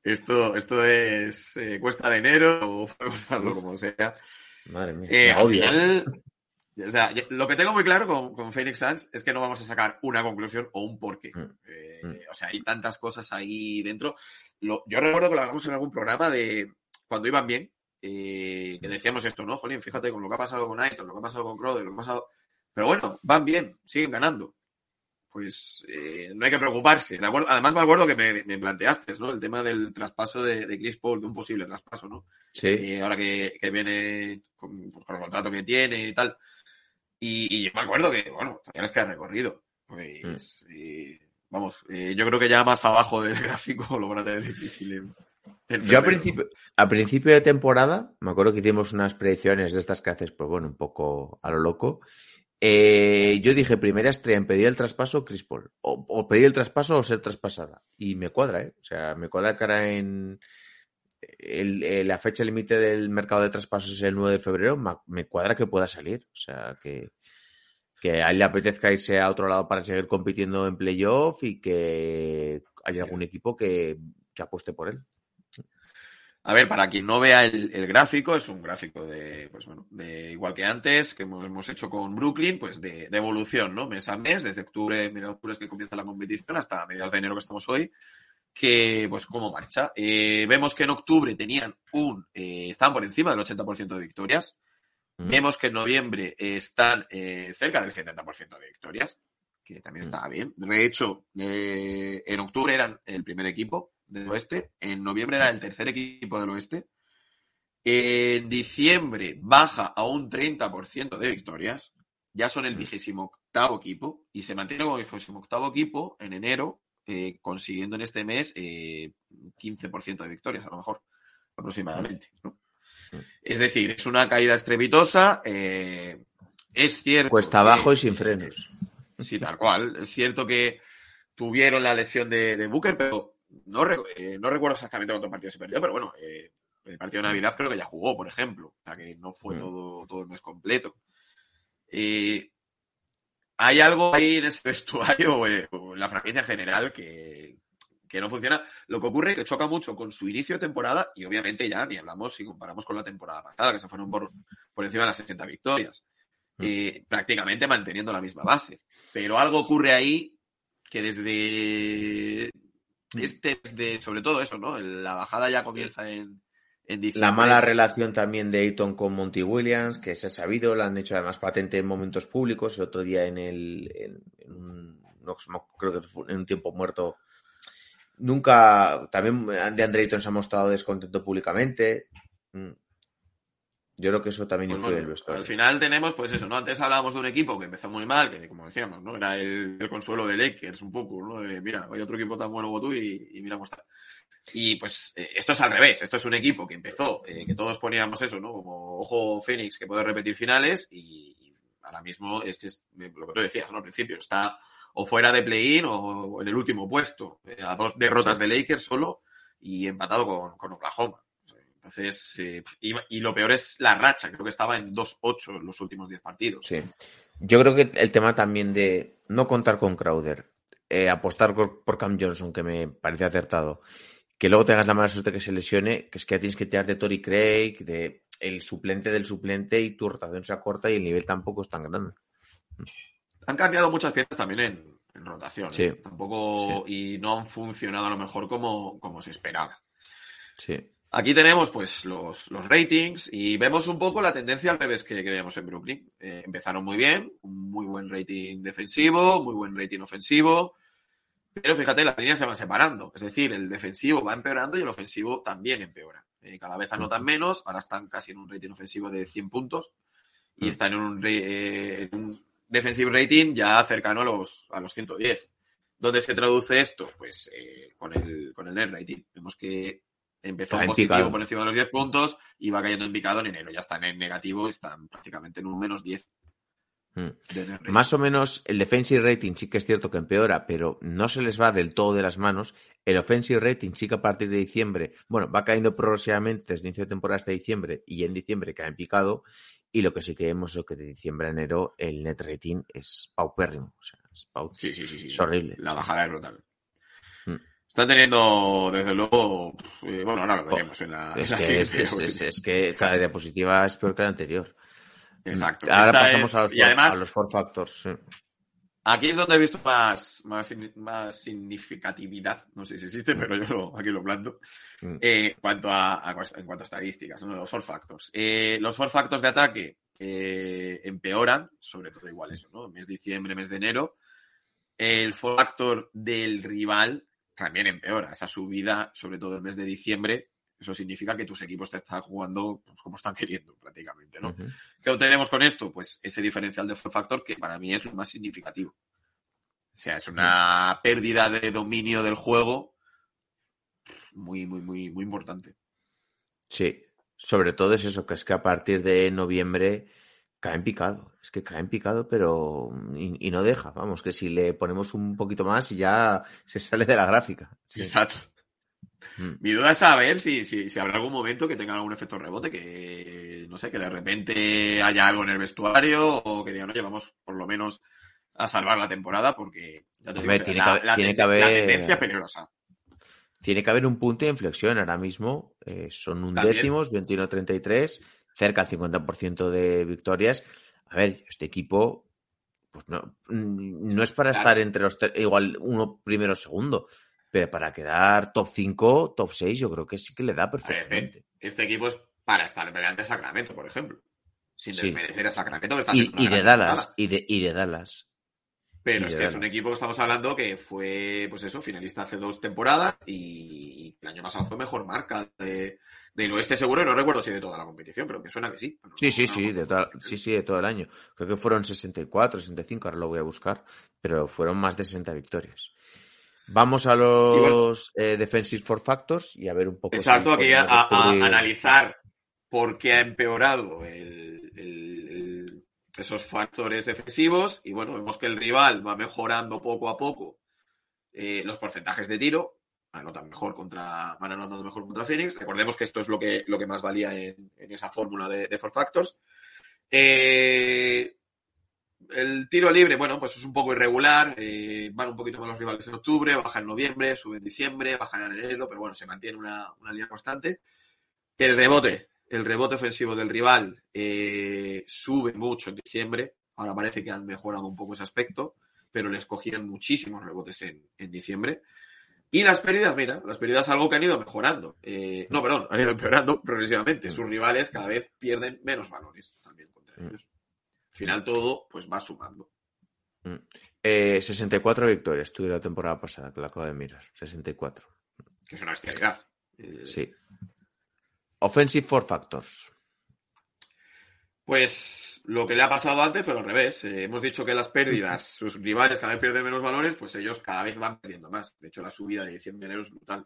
Esto, esto es eh, cuesta de enero o podemos hablarlo como sea. Madre mía. Eh, al final, o sea, lo que tengo muy claro con, con Phoenix Suns es que no vamos a sacar una conclusión o un porqué. Mm. Eh, Mm. O sea, hay tantas cosas ahí dentro. Lo- yo recuerdo que lo hablamos en algún programa de cuando iban bien, eh, que decíamos esto, ¿no? Jolín, fíjate con lo que ha pasado con Aiton, lo que ha pasado con Crowder, lo que ha pasado. Pero bueno, van bien, siguen ganando. Pues eh, no hay que preocuparse. Me acuerdo- además, me acuerdo que me, me planteaste, ¿no? El tema del traspaso de, de Chris Paul, de un posible traspaso, ¿no? Sí. Eh, ahora que, que viene con, pues, con el contrato que tiene y tal. Y, y yo me acuerdo que, bueno, todavía les queda recorrido. Pues, eh, vamos, eh, yo creo que ya más abajo del gráfico lo van a tener difícil. Yo a principio, a principio de temporada, me acuerdo que hicimos unas predicciones de estas que haces, pues bueno, un poco a lo loco. Eh, yo dije, primera estrella en pedir el traspaso, Chris Paul. O, pedir el traspaso o ser traspasada. Y me cuadra, ¿eh? O sea, me cuadra ahora en el- eh, la fecha límite del mercado de traspasos es el 9 de febrero. Me, me cuadra que pueda salir. O sea, que, que a él le apetezca irse a otro lado para seguir compitiendo en playoff y que haya algún equipo que, que apueste por él. A ver, para quien no vea el, el gráfico, es un gráfico de, pues bueno, de igual que antes, que hemos, hecho con Brooklyn, pues de, de evolución, ¿no? Mes a mes, desde octubre, mediados de octubre es que comienza la competición, hasta mediados de enero que estamos hoy, que, pues, cómo marcha. Eh, vemos que en octubre tenían un, eh, estaban por encima del 80% de victorias. Mm. Vemos que en noviembre están eh, cerca del 70% de victorias, que también está bien. De hecho, eh, en octubre eran el primer equipo del oeste, en noviembre era el tercer equipo del oeste, en diciembre baja a un 30% de victorias, ya son el vigésimo octavo equipo y se mantiene como vigésimo octavo equipo en enero, eh, consiguiendo en este mes eh, 15% de victorias, a lo mejor, aproximadamente. ¿no? Es decir, es una caída estrepitosa. eh, es cierto. Cuesta abajo y sin frenos. Sí, tal cual. Es cierto que tuvieron la lesión de, de Booker, pero no, eh, no recuerdo exactamente cuántos partidos se perdió, pero bueno, eh, El partido de Navidad creo que ya jugó, por ejemplo. O sea que no fue Mm. todo, todo el mes completo. Eh, hay algo ahí en ese vestuario o en o en la franquicia en general que, que no funciona. Lo que ocurre es que choca mucho con su inicio de temporada y obviamente ya ni hablamos si comparamos con la temporada pasada, que se fueron por, por encima de las 60 victorias. Mm. Eh, prácticamente manteniendo la misma base. Pero algo ocurre ahí que desde este, desde, sobre todo eso, ¿no? La bajada ya comienza en, en diciembre. La mala relación también de Ayton con Monty Williams, que se ha sabido, la han hecho además patente en momentos públicos. El otro día en el. En, en un, no, no, creo que fue en un tiempo muerto. Nunca. También de Andre Ayton se ha mostrado descontento públicamente. Yo creo que eso también Pues influye bueno, el vestuario. al final tenemos, pues eso, ¿no? Antes hablábamos de un equipo que empezó muy mal, que como decíamos, ¿no? Era el, el consuelo de Lakers un poco, ¿no? De, mira, hay otro equipo tan bueno como tú y, y mira cómo está. Y pues eh, esto es al revés, esto es un equipo que empezó, eh, que todos poníamos eso, ¿no? Como ojo Phoenix que puede repetir finales y, y ahora mismo es que es lo que tú decías, ¿no? Al principio está o fuera de play-in o en el último puesto, eh, a dos derrotas de Lakers solo y empatado con, con Oklahoma. Entonces, eh, y, y, lo peor es la racha, creo que estaba en 2-8 en los últimos 10 partidos. Sí. Yo creo que el tema también de no contar con Crowder, eh, apostar por, Cam Johnson, que me parece acertado, que luego tengas la mala suerte que se lesione, que es que tienes que tirar de Tory Craig, de el suplente del suplente y tu rotación se acorta y el nivel tampoco es tan grande. Han cambiado muchas piezas también en, en rotación. Sí. ¿eh? Tampoco, sí. y no han funcionado a lo mejor como, como se esperaba. Sí. Aquí tenemos pues los, los, ratings y vemos un poco la tendencia al revés que, que veíamos en Brooklyn. Eh, empezaron muy bien, un muy buen rating defensivo, muy buen rating ofensivo, pero fíjate, las líneas se van separando. Es decir, el defensivo va empeorando y el ofensivo también empeora. Eh, cada vez anotan menos, ahora están casi en un rating ofensivo de 100 puntos y están en un, eh, en un defensive rating ya cercano a los, a los 110. ¿Dónde se traduce esto? Pues eh, con, el, con el net rating. Vemos que empezó en positivo picado. por encima de los 10 puntos y va cayendo en picado en enero. Ya están en negativo, están prácticamente en un menos 10. Mm. Más o menos el defensive rating sí que es cierto que empeora, pero no se les va del todo de las manos. El offensive rating sí que a partir de diciembre, bueno, va cayendo progresivamente desde inicio de temporada hasta diciembre y en diciembre cae en picado. Y lo que sí que vemos es que de diciembre a enero el net rating es paupérrimo. O sea, es, pau sí, sí, sí, sí, es horrible. La bajada es brutal. Está teniendo, desde luego, eh, bueno, ahora lo veremos en la. Es, en la que, es, es, es, es, que cada diapositiva es peor que la anterior. Exacto. Ahora Esta pasamos a los, y además, a los four factors. Aquí es donde he visto más, más, más significatividad, no sé si existe, pero yo lo, aquí lo planto, Mm. eh, en, cuanto a, a, en cuanto a estadísticas, ¿no? los four factors. Eh, los four factors de ataque eh, empeoran, sobre todo igual eso, ¿no? Mes de diciembre, mes de enero. El four factor del rival también empeora. Esa subida, sobre todo el mes de diciembre, eso significa que tus equipos te están jugando pues, como están queriendo, prácticamente, ¿no? Uh -huh. ¿Qué obtenemos con esto? Pues ese diferencial de factor que para mí es lo más significativo. O sea, es una pérdida de dominio del juego muy, muy, muy, muy importante. Sí, sobre todo es eso, que es que a partir de noviembre cae en picado. Es que cae en picado, pero. Y, y, no deja. Vamos, que si le ponemos un poquito más, ya se sale de la gráfica. Sí. Exacto. Mm. Mi duda es saber si, si, si, habrá algún momento que tenga algún efecto rebote, que no sé, que de repente haya algo en el vestuario o que digan, oye, vamos por lo menos a salvar la temporada, porque ya te Hombre, digo, tiene, la, que, la, tiene que haber. la tendencia peligrosa. Tiene que haber un punto de inflexión ahora mismo. Eh, son un También. décimos, 21-33, cerca del 50% de victorias. A ver, este equipo, pues no, no es para Claro. estar entre los igual uno primero o segundo, pero para quedar top 5, top 6, yo creo que sí que le da ver, perfectamente. Este, este equipo es para estar delante de Sacramento, por ejemplo. Sin Sí. desmerecer a Sacramento, que está Y, y de Dallas, temporada. y de, y de Dallas. Pero es que es un equipo que estamos hablando que fue, pues eso, finalista hace dos temporadas y el año pasado fue mejor marca de, del oeste seguro no recuerdo si de toda la competición, pero me suena que sí. Sí, no- sí, no sí, de toda- sí, sí, de todo el año. Creo que fueron 64, 65, ahora lo voy a buscar, pero fueron más de 60 victorias. Vamos a los eh, Defensive Four Factors y a ver un poco. Exacto, aquí a, analizar por qué ha empeorado el- el- el- esos factores defensivos y bueno, vemos que el rival va mejorando poco a poco eh, los porcentajes de tiro, anotan mejor contra, van anotando mejor contra Phoenix. Recordemos que esto es lo que, lo que más valía en, esa fórmula de, de Four Factors. Eh, el tiro libre, bueno, pues es un poco irregular. eh, van un poquito más los rivales en octubre, bajan en noviembre, suben en diciembre, bajan en enero, pero bueno, se mantiene una, una línea constante. El rebote, el rebote ofensivo del rival eh, sube mucho en diciembre. Ahora parece que han mejorado un poco ese aspecto, pero les cogían muchísimos rebotes en, en diciembre. Y las pérdidas, mira, las pérdidas algo que han ido mejorando. Eh, no, perdón, han ido empeorando progresivamente. Sus rivales cada vez pierden menos balones también contra Mm. ellos. Al final todo, pues va sumando. Eh, 64 victorias tuve la temporada pasada, que la acabo de mirar. 64. Que es una bestialidad. Eh, Sí. Offensive Four Factors. Pues lo que le ha pasado antes, pero al revés. Eh, hemos dicho que las pérdidas, sus rivales cada vez pierden menos balones, pues ellos cada vez van perdiendo más. De hecho, la subida de diciembre de enero es brutal.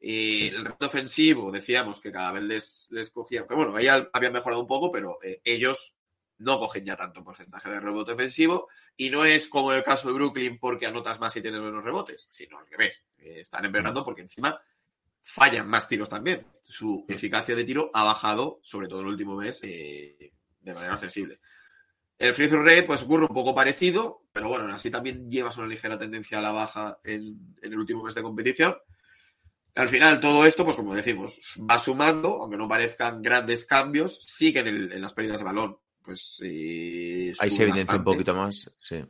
Y el reto ofensivo, decíamos que cada vez les, les cogía, que bueno, ahí al- habían mejorado un poco, pero eh, ellos no cogen ya tanto porcentaje de rebote ofensivo y no es como en el caso de Brooklyn porque anotas más y tienes menos rebotes, sino al revés. Eh, están empeorando porque encima fallan más tiros también. Su eficacia de tiro ha bajado, sobre todo en el último mes, eh, de manera sensible. El free throw rate, pues ocurre un poco parecido, pero bueno, así también llevas una ligera tendencia a la baja en, en el último mes de competición. Al final, todo esto, pues como decimos, va sumando, aunque no parezcan grandes cambios, sí que en, el- en las pérdidas de balón, pues eh, Ahí se evidencia un poquito más. Sí.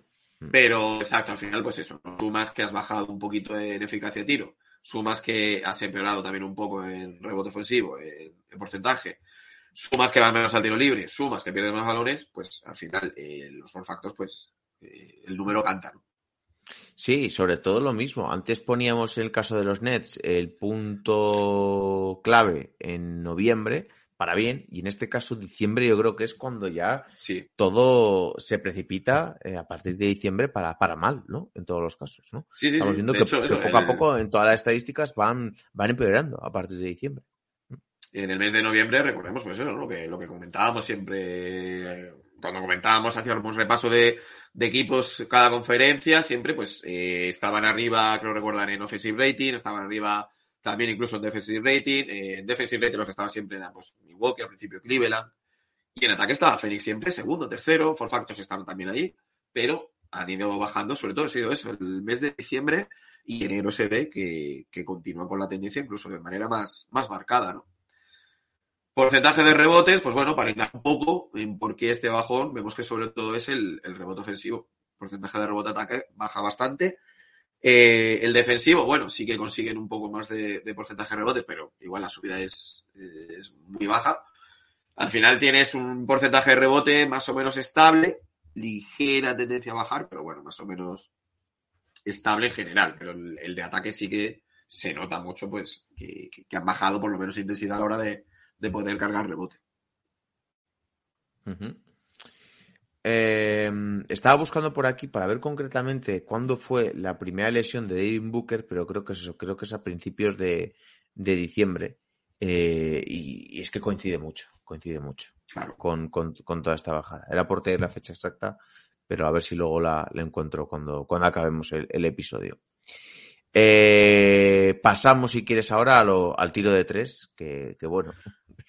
Pero, exacto, al final, pues eso. Sumas que has bajado un poquito en eficacia de tiro. Sumas que has empeorado también un poco en rebote ofensivo, en, en porcentaje. Sumas que van menos al tiro libre. Sumas que pierdes más balones. Pues al final, eh, los factors, pues eh, el número canta. ¿no? Sí, sobre todo lo mismo. Antes poníamos en el caso de los Nets el punto clave en noviembre para bien, y en este caso diciembre yo creo que es cuando ya Sí, todo se precipita eh, a partir de diciembre para, para mal, ¿no? En todos los casos, ¿no? sí, sí. Estamos viendo que, hecho, que poco a poco en todas las estadísticas van, van empeorando a partir de diciembre. En el mes de noviembre, recordemos, pues eso, ¿no? lo, que, lo que comentábamos siempre, cuando comentábamos, hacíamos repaso de, de equipos cada conferencia, siempre pues eh, estaban arriba, creo recordar, en offensive rating, estaban arriba también incluso en defensive rating, eh, en defensive rating los que estaban siempre eran pues Milwaukee, al principio Cleveland, y en ataque estaba Phoenix siempre, segundo, tercero, For Factors estaban también allí, pero han ido bajando, sobre todo ha sido eso, el mes de diciembre y enero se ve que, que continúa con la tendencia incluso de manera más, más marcada, ¿no? Porcentaje de rebotes, pues bueno, para indagar un poco en por qué este bajón, vemos que sobre todo es el, el rebote ofensivo. Porcentaje de rebote ataque baja bastante. Eh, el defensivo, bueno, sí que consiguen un poco más de, porcentaje de rebote, pero igual la subida es, es muy baja. Al final tienes un porcentaje de rebote más o menos estable, ligera tendencia a bajar, pero bueno, más o menos estable en general. Pero el, de ataque sí que se nota mucho, pues, que- que han bajado por lo menos intensidad a la hora de, de poder cargar rebote. Eh, estaba buscando por aquí para ver concretamente cuándo fue la primera lesión de David Booker, pero creo que es eso, creo que es a principios de, de diciembre. Eh, y, y es que coincide mucho, coincide mucho Claro. con, con- con toda esta bajada. Era por tener la fecha exacta, pero a ver si luego la, la encuentro cuando, cuando acabemos el, el episodio. Eh, pasamos, si quieres, ahora a lo- al tiro de tres, que, que bueno.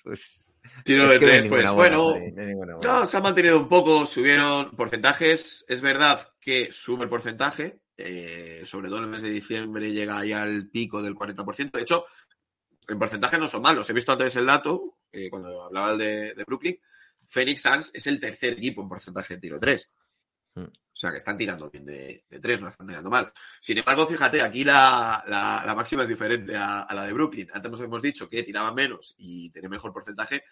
Pues, Tiro de no tres, pues buena, bueno. no se ha mantenido un poco, subieron porcentajes. Es verdad que sube el porcentaje, eh, sobre todo en el mes de diciembre llega ya al pico del 40%. De hecho, en porcentaje no son malos. He visto antes el dato, eh, cuando hablaba el de, de Brooklyn. Phoenix Suns es el tercer equipo en porcentaje de tiro 3. Mm. O sea, que están tirando bien de, de 3, no están tirando mal. Sin embargo, fíjate, aquí la, la- la máxima es diferente a, la de Brooklyn. Antes hemos dicho que tiraba menos y tenía mejor porcentaje.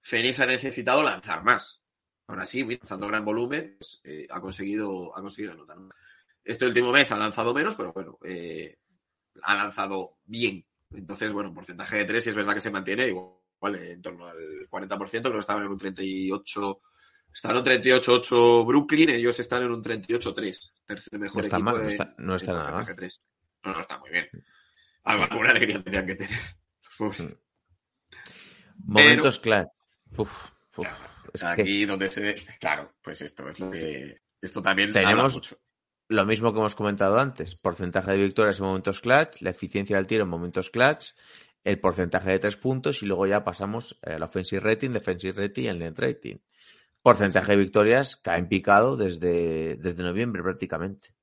Phoenix ha necesitado lanzar más. Ahora sí, lanzando gran volumen, pues, eh, ha conseguido, ha conseguido anotar más. Este último mes ha lanzado menos, pero bueno, eh, ha lanzado bien. Entonces, bueno, porcentaje de 3 es verdad que se mantiene igual eh, en torno al 40%, creo que estaban en un 38, están en un 38-8 Brooklyn, ellos están en un 38-3, tercer mejor No está equipo mal, no está- no está nada porcentaje mal. 3. No, no, está muy bien. Algo, alguna alegría tenían que tener. Los pobres. Momentos que Aquí donde se claro, pues esto es lo que, esto también Tenemos- mucho. lo mismo que hemos comentado antes, porcentaje de victorias en momentos clutch, la eficiencia del tiro en momentos clutch, el porcentaje de tres puntos y luego ya pasamos al offensive rating, defensive rating y el net rating. Porcentaje de victorias cae en picado desde, desde noviembre prácticamente.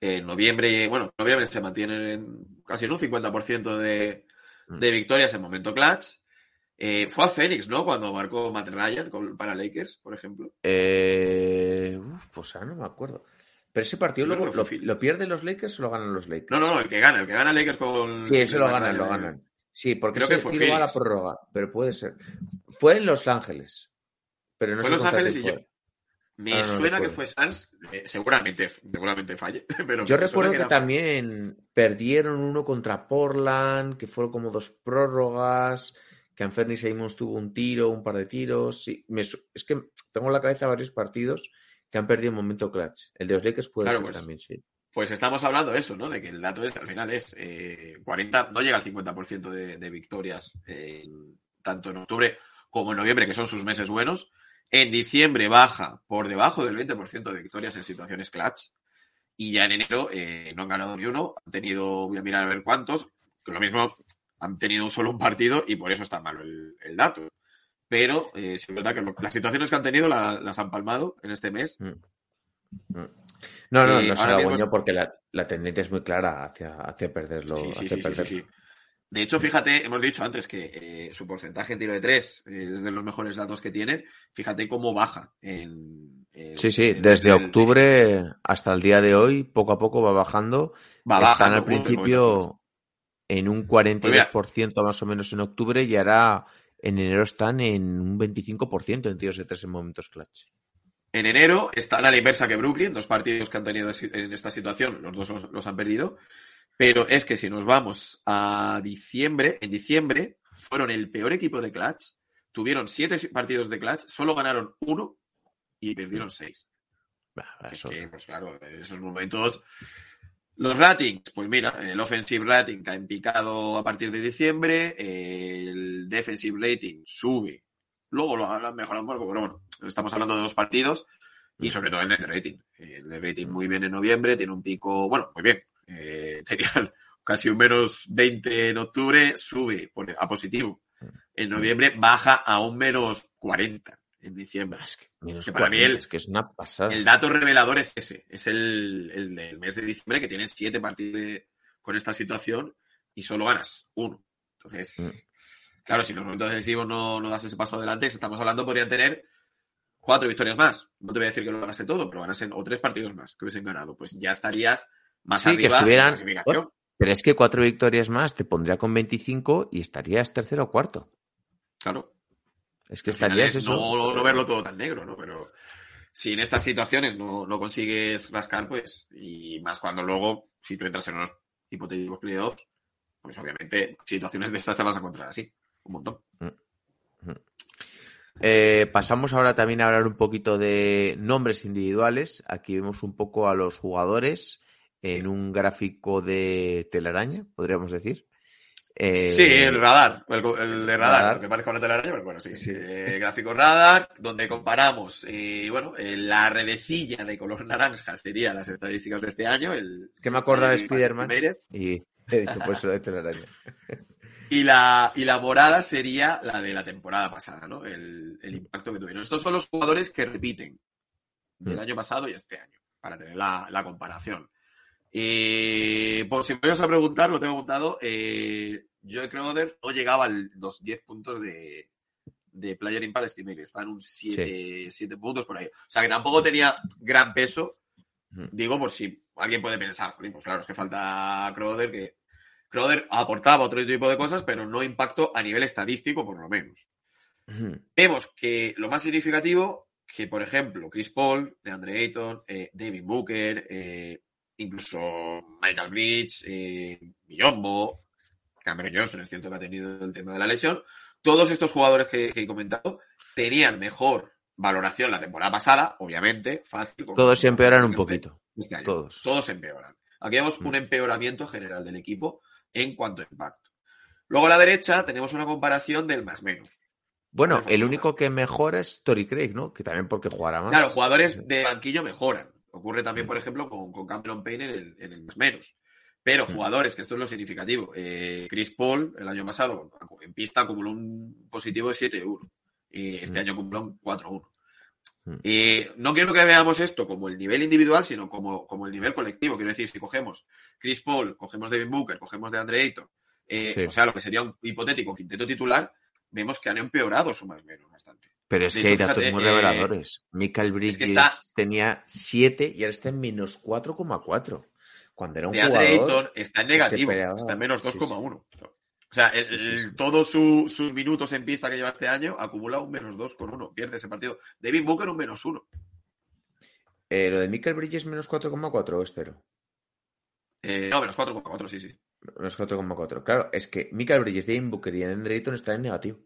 En noviembre, bueno, noviembre se mantiene en casi en un 50% de, Mm. de victorias en momento clutch. Eh, fue a Phoenix, ¿no? Cuando marcó Matt Ryan con- para Lakers, por ejemplo. Eh, uf, pues ahora no me acuerdo. Pero ese partido lo, lo pierden los Lakers o lo ganan los Lakers. No, no, no, el que gana, el que gana Lakers con. Sí, ese lo ganan, lo Ryan. ganan. Sí, porque Creo ese que fue a la prórroga, pero puede ser. Fue en Los Ángeles. Pero no Fue Los Ángeles y yo-. Me Ah, no suena que fue Suns, eh, seguramente, seguramente falle, pero Yo recuerdo que, también perdieron uno contra Portland, que fueron como dos prórrogas, que Anferni Simons tuvo un tiro, un par de tiros. Sí, me es que tengo en la cabeza varios partidos que han perdido en momento clutch. El de los Lakers puede Claro, ser pues, también, sí. Pues estamos hablando de eso, ¿no? De que el dato es, al final es eh, 40, no llega al 50% de, de victorias eh, tanto en octubre como en noviembre, que son sus meses buenos. En diciembre baja por debajo del 20% de victorias en situaciones clutch. Y ya en enero eh, no han ganado ni uno. Han tenido, voy a mirar a ver cuántos, lo mismo han tenido solo un partido y por eso está malo el, el dato. Pero eh, sí es verdad que lo- las situaciones que han tenido la- las han palmado en este mes. No, no, Eh, no se lo porque la, la tendencia es muy clara hacia, hacia perderlo. Sí, sí, hacia sí, sí, sí, perderlo. De hecho, fíjate, hemos dicho antes que eh, su porcentaje en tiro de tres es de los mejores datos que tienen. Fíjate cómo baja. En, en- Sí, sí, en- desde octubre hasta el día de hoy, poco a poco va bajando. Va Están bajando al principio en un 42% Pues más o menos en octubre y ahora en enero están en un 25% en tiros de tres en momentos clutch. En enero están a la inversa que Brooklyn, dos partidos que han tenido en esta situación, los dos los han perdido. Pero es que si nos vamos a diciembre, en diciembre fueron el peor equipo de clutch, tuvieron siete partidos de clutch, solo ganaron uno y perdieron seis. Bah, Es eso- que, pues claro, en esos momentos. Los ratings, pues mira, el offensive rating cae en picado a partir de diciembre, el defensive rating sube, luego lo han mejorado un poco, pero bueno, estamos hablando de dos partidos y sobre todo el net rating. El rating muy bien en noviembre, tiene un pico, bueno, muy bien, eh, tenía casi un menos 20 en octubre, sube pone a positivo. En noviembre baja a un menos 40 en diciembre. Es que menos Que para mí 40, el- es que es una pasada. El dato revelador es ese, es el, el del mes de diciembre que tienen siete partidos de- con esta situación y solo ganas uno. Entonces, Mm. claro, si en los momentos decisivos no, no das ese paso adelante, que estamos hablando, podrían tener cuatro victorias más. No te voy a decir que lo ganase todo, pero ganasen o tres partidos más que hubiesen ganado. Pues ya estarías más Sí, que arriba en estuvieran- clasificación. Pero es que cuatro victorias más te pondría con 25 y estarías tercero o cuarto. Claro. Es que Al estarías es eso. no, no verlo todo tan negro, ¿no? Pero si en estas situaciones no, no consigues rascar, pues, y más cuando luego, si tú entras en unos hipotéticos playoffs, pues obviamente situaciones de estas te vas a encontrar así, un montón. Eh, pasamos ahora también a hablar un poquito de nombres individuales. Aquí vemos un poco a los jugadores en un gráfico de telaraña, podríamos decir. Eh, Sí, el radar, el, el de radar, radar. que parezca una telaraña, pero bueno, sí. Sí. Eh, gráfico radar, donde comparamos, eh, bueno, eh, la redecilla de color naranja sería las estadísticas de este año, el... que me acuerdo de Spider-Man y he dicho por eso de telaraña. Y la, y la morada sería la de la temporada pasada, ¿no? El, el impacto que tuvieron. Estos son los jugadores que repiten del Mm. año pasado y este año, para tener la, la comparación. Eh, por si me ibas a preguntar, lo tengo apuntado, eh, Joe Crowder no llegaba a los 10 puntos de, de Player Impact Estimate, está en un 7, puntos por ahí. O sea que tampoco tenía gran peso, digo por si alguien puede pensar, "Jolín, pues claro, es que falta Crowder, que Crowder aportaba otro tipo de cosas, pero no impacto a nivel estadístico, por lo menos. Vemos que lo más significativo, que por ejemplo, Chris Paul, de Andre Ayton, eh, David Booker, eh, incluso Michael Bridge, eh, Biyombo, Cameron Johnson, es cierto que ha tenido el tema de la lesión, todos estos jugadores que, que he comentado tenían mejor valoración la temporada pasada, obviamente, fácil. Todos se empeoran un poquito. este año. Todos. Todos empeoran. Aquí vemos Mm. un empeoramiento general del equipo en cuanto a impacto. Luego a la derecha tenemos una comparación del más menos. Bueno, el único que mejora es Tori Craig, ¿no? Que también porque jugará más. Claro, jugadores de banquillo mejoran. Ocurre también, por ejemplo, con, con Cameron Payne en el, en el más menos. Pero jugadores, que esto es lo significativo, eh, Chris Paul el año pasado en pista acumuló un positivo de 7-1 y este año acumuló un 4-1. Y no quiero que veamos esto como el nivel individual, sino como, como el nivel colectivo. Quiero decir, si cogemos Chris Paul, cogemos Devin Booker, cogemos de Andre Ayton, eh, Sí. o sea, lo que sería un hipotético quinteto titular, vemos que han empeorado su más menos bastante. Pero es que hay hecho, datos fíjate, muy eh, reveladores. Michael Bridges que está- tenía 7 y ahora está en menos 4,4. Cuando era un De jugador... Ayton está en negativo, está en menos Sí, sí. 2,1. O sea, el- Sí, sí, sí. todos su- sus minutos en pista que lleva este año acumula un menos 2,1. Pierde ese partido. David Booker un menos 1. Eh, lo de Michael Bridges menos 4,4 o es cero. Eh, no, menos 4,4, sí, sí. Menos 4,4. Claro, es que Michael Bridges, Devin Booker y Andre Ayton están en negativo.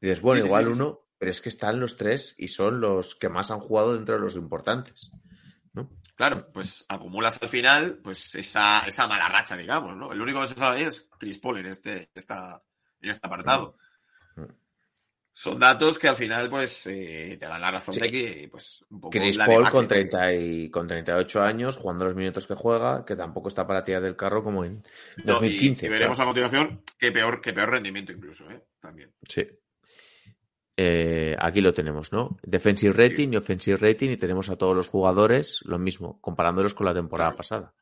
Dices, bueno, Sí, sí, igual sí, sí, uno, pero es que están los tres y son los que más han jugado dentro de los importantes. ¿no? Claro, pues acumulas al final pues esa, esa mala racha, digamos, ¿no? El único que se sabe es Chris Paul en este, esta, en este apartado. Son datos que al final, pues, eh, te dan la razón Sí. de que, pues, un poco Chris la Paul con, porque- 30 y, con 38 años, jugando los minutos que juega, que tampoco está para tirar del carro como en No, y- 2015. y, veremos claro. a continuación que peor, que peor rendimiento incluso, ¿eh? También. Sí. Eh, aquí lo tenemos, ¿no? Defensive rating y offensive rating y tenemos a todos los jugadores lo mismo, comparándolos con la temporada Claro. pasada.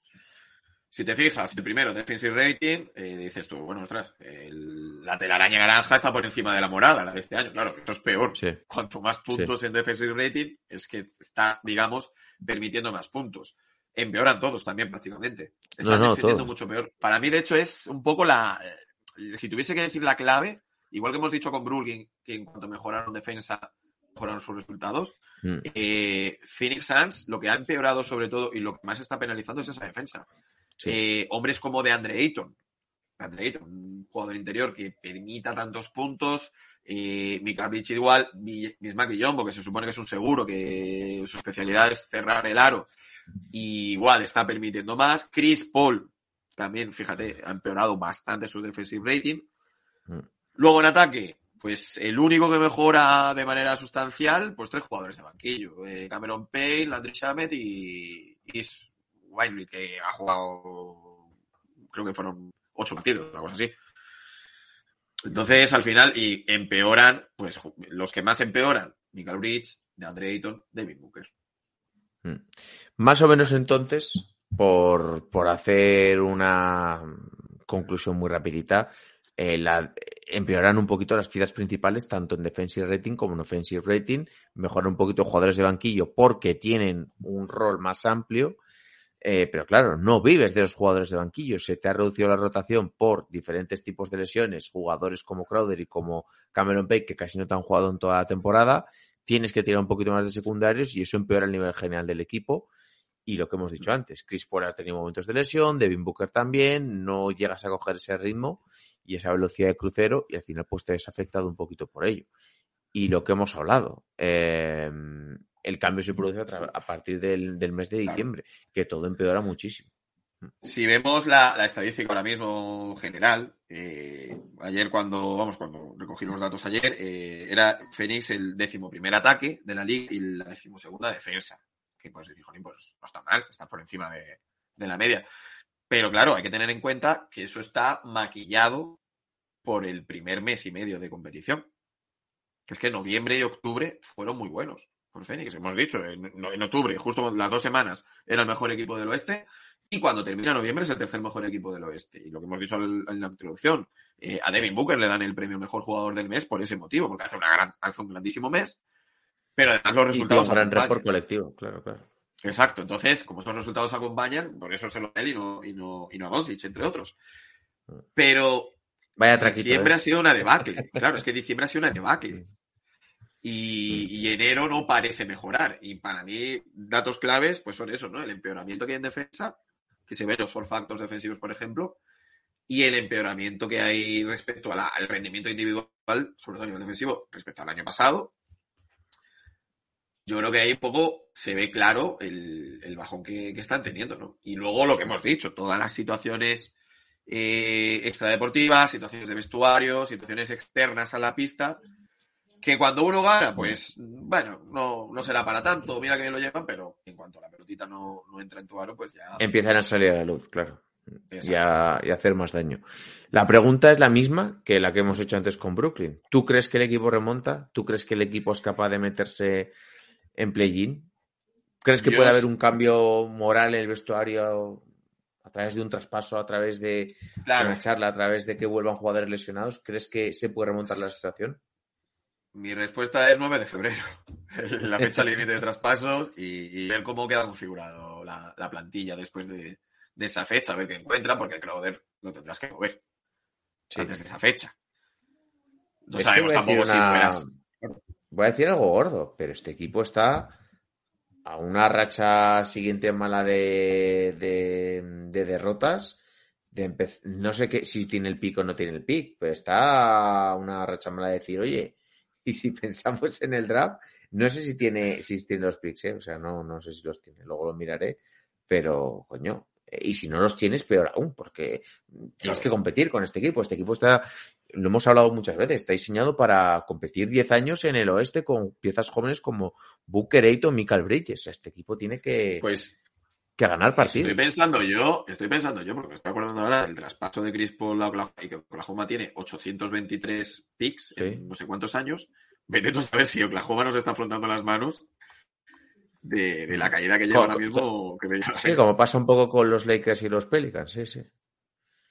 Si te fijas, el primero, defensive rating, eh, dices tú, bueno, ostras, el- la telaraña naranja está por encima de la morada, la de este año. Claro, eso es peor. Sí. Cuanto más puntos en defensive rating, es que estás, digamos, permitiendo más puntos. Empeoran todos también, prácticamente. Están No, no, defendiendo todos. mucho peor. Para mí, de hecho, es un poco la. eh, Si tuviese que decir la clave, igual que hemos dicho con Brooklyn, que en cuanto mejoraron defensa, mejoraron sus resultados. Mm. eh, Phoenix Suns, lo que ha empeorado sobre todo y lo que más está penalizando es esa defensa. Sí. Eh, hombres como de Andre Ayton. Andre Ayton, un jugador interior que permita tantos puntos. Eh, Mika igual, Bismack Biyombo, que se supone que es un seguro, que su especialidad es cerrar el aro. Y igual está permitiendo más. Chris Paul, también, fíjate, ha empeorado bastante su defensive rating. Mm. Luego en ataque, pues el único que mejora de manera sustancial, pues tres jugadores de banquillo. Eh, Cameron Payne, Landry Shamet y, y que ha jugado, creo que fueron ocho partidos, una cosa así. Entonces, al final, y empeoran, pues los que más empeoran, Michael Bridge, DeAndre Ayton, David Booker. Más o menos entonces, por, por hacer una conclusión muy rapidita, eh, la- empeoran un poquito las piezas principales, tanto en defensive rating como en offensive rating, mejoran un poquito jugadores de banquillo porque tienen un rol más amplio, eh, pero claro, no vives de los jugadores de banquillo, se te ha reducido la rotación por diferentes tipos de lesiones, jugadores como Crowder y como Cameron Payne, que casi no te han jugado en toda la temporada, tienes que tirar un poquito más de secundarios y eso empeora el nivel general del equipo. Y lo que hemos dicho antes, Chris Paul ha tenido momentos de lesión, Devin Booker también, no llegas a coger ese ritmo y esa velocidad de crucero y al final pues te ves afectado un poquito por ello. Y lo que hemos hablado, eh, el cambio se produce a, partir del, del mes de diciembre, que todo empeora muchísimo. Si vemos la, la estadística ahora mismo general, eh, ayer cuando, vamos, cuando recogí los datos ayer, eh, era Phoenix el décimo primer ataque de la liga y la decimosegunda defensa. Que pues decir, "Jolín, pues no está mal, está por encima de, de la media. Pero claro, hay que tener en cuenta que eso está maquillado por el primer mes y medio de competición. Que es que noviembre y octubre fueron muy buenos por Phoenix. Hemos dicho, en, octubre, justo las dos semanas, era el mejor equipo del oeste. Y cuando termina noviembre es el tercer mejor equipo del oeste. Y lo que hemos dicho en la introducción, eh, a Devin Booker le dan el premio mejor jugador del mes por ese motivo, porque hace, una gran, hace un grandísimo mes. Pero además los Y resultados. un gran récord colectivo, claro, claro. Exacto. Entonces, como estos resultados acompañan, por eso se lo él y no, y no, y no a Doncic, entre otros. Pero Vaya traquito. diciembre ¿eh? ha sido una debacle. Claro, es que diciembre ha sido una debacle. Y, y enero no parece mejorar. Y para mí, datos claves, pues son esos, ¿no? El empeoramiento que hay en defensa, que se ven los four factors defensivos, por ejemplo, y el empeoramiento que hay respecto a la- al rendimiento individual, sobre todo a nivel defensivo, respecto al año pasado. Yo creo que ahí un poco se ve claro el, el bajón que, que están teniendo, ¿no? Y luego lo que hemos dicho, todas las situaciones eh, extradeportivas, situaciones de vestuario, situaciones externas a la pista, Que cuando uno gana, pues bueno, no, no será para tanto, mira que lo llevan, pero en cuanto la pelotita no, no entra en tu aro, pues ya. Empiezan a salir a la luz, claro. Y a, y a hacer más daño. La pregunta es la misma que la que hemos hecho antes con Brooklyn. ¿Tú crees que el equipo remonta? ¿Tú crees que el equipo es capaz de meterse en play-in? ¿Crees que puede haber un cambio moral en el vestuario a través de un traspaso, a través de Claro, una charla, a través de que vuelvan jugadores lesionados? ¿Crees que se puede remontar la situación? mi respuesta es 9 de febrero, la fecha límite de traspasos y, y ver cómo queda configurado la, la plantilla después de, de esa fecha, a ver qué encuentran, porque el Crowder lo tendrás que mover Sí. antes de esa fecha. No Es sabemos tampoco si una- puedas. Voy a decir algo gordo, pero este equipo está a una racha siguiente mala de, de, de derrotas. De no sé qué, si tiene el pico o no tiene el pick, pero está a una racha mala de decir, oye, y si pensamos en el draft, no sé si tiene, si tiene los picks, ¿eh? o sea, no, no sé si los tiene, luego lo miraré, pero coño, eh, y si no los tienes, peor aún, porque tienes que competir con este equipo. Este equipo está, lo hemos hablado muchas veces, está diseñado para competir 10 años en el oeste con piezas jóvenes como Booker Eighton, Michael Bridges. Este equipo tiene que, Pues que ganar partidos. estoy pensando yo, estoy pensando yo, porque me estoy acordando ahora del traspaso de Chris Paul a Oklahoma, y que Oklahoma tiene 823 picks Sí. en no sé cuántos años. Vete tú a saber si Oklahoma nos está afrontando las manos de, de la caída que lleva ahora mismo. Que me lleva- Sí, como pasa un poco con los Lakers y los Pelicans, sí, sí.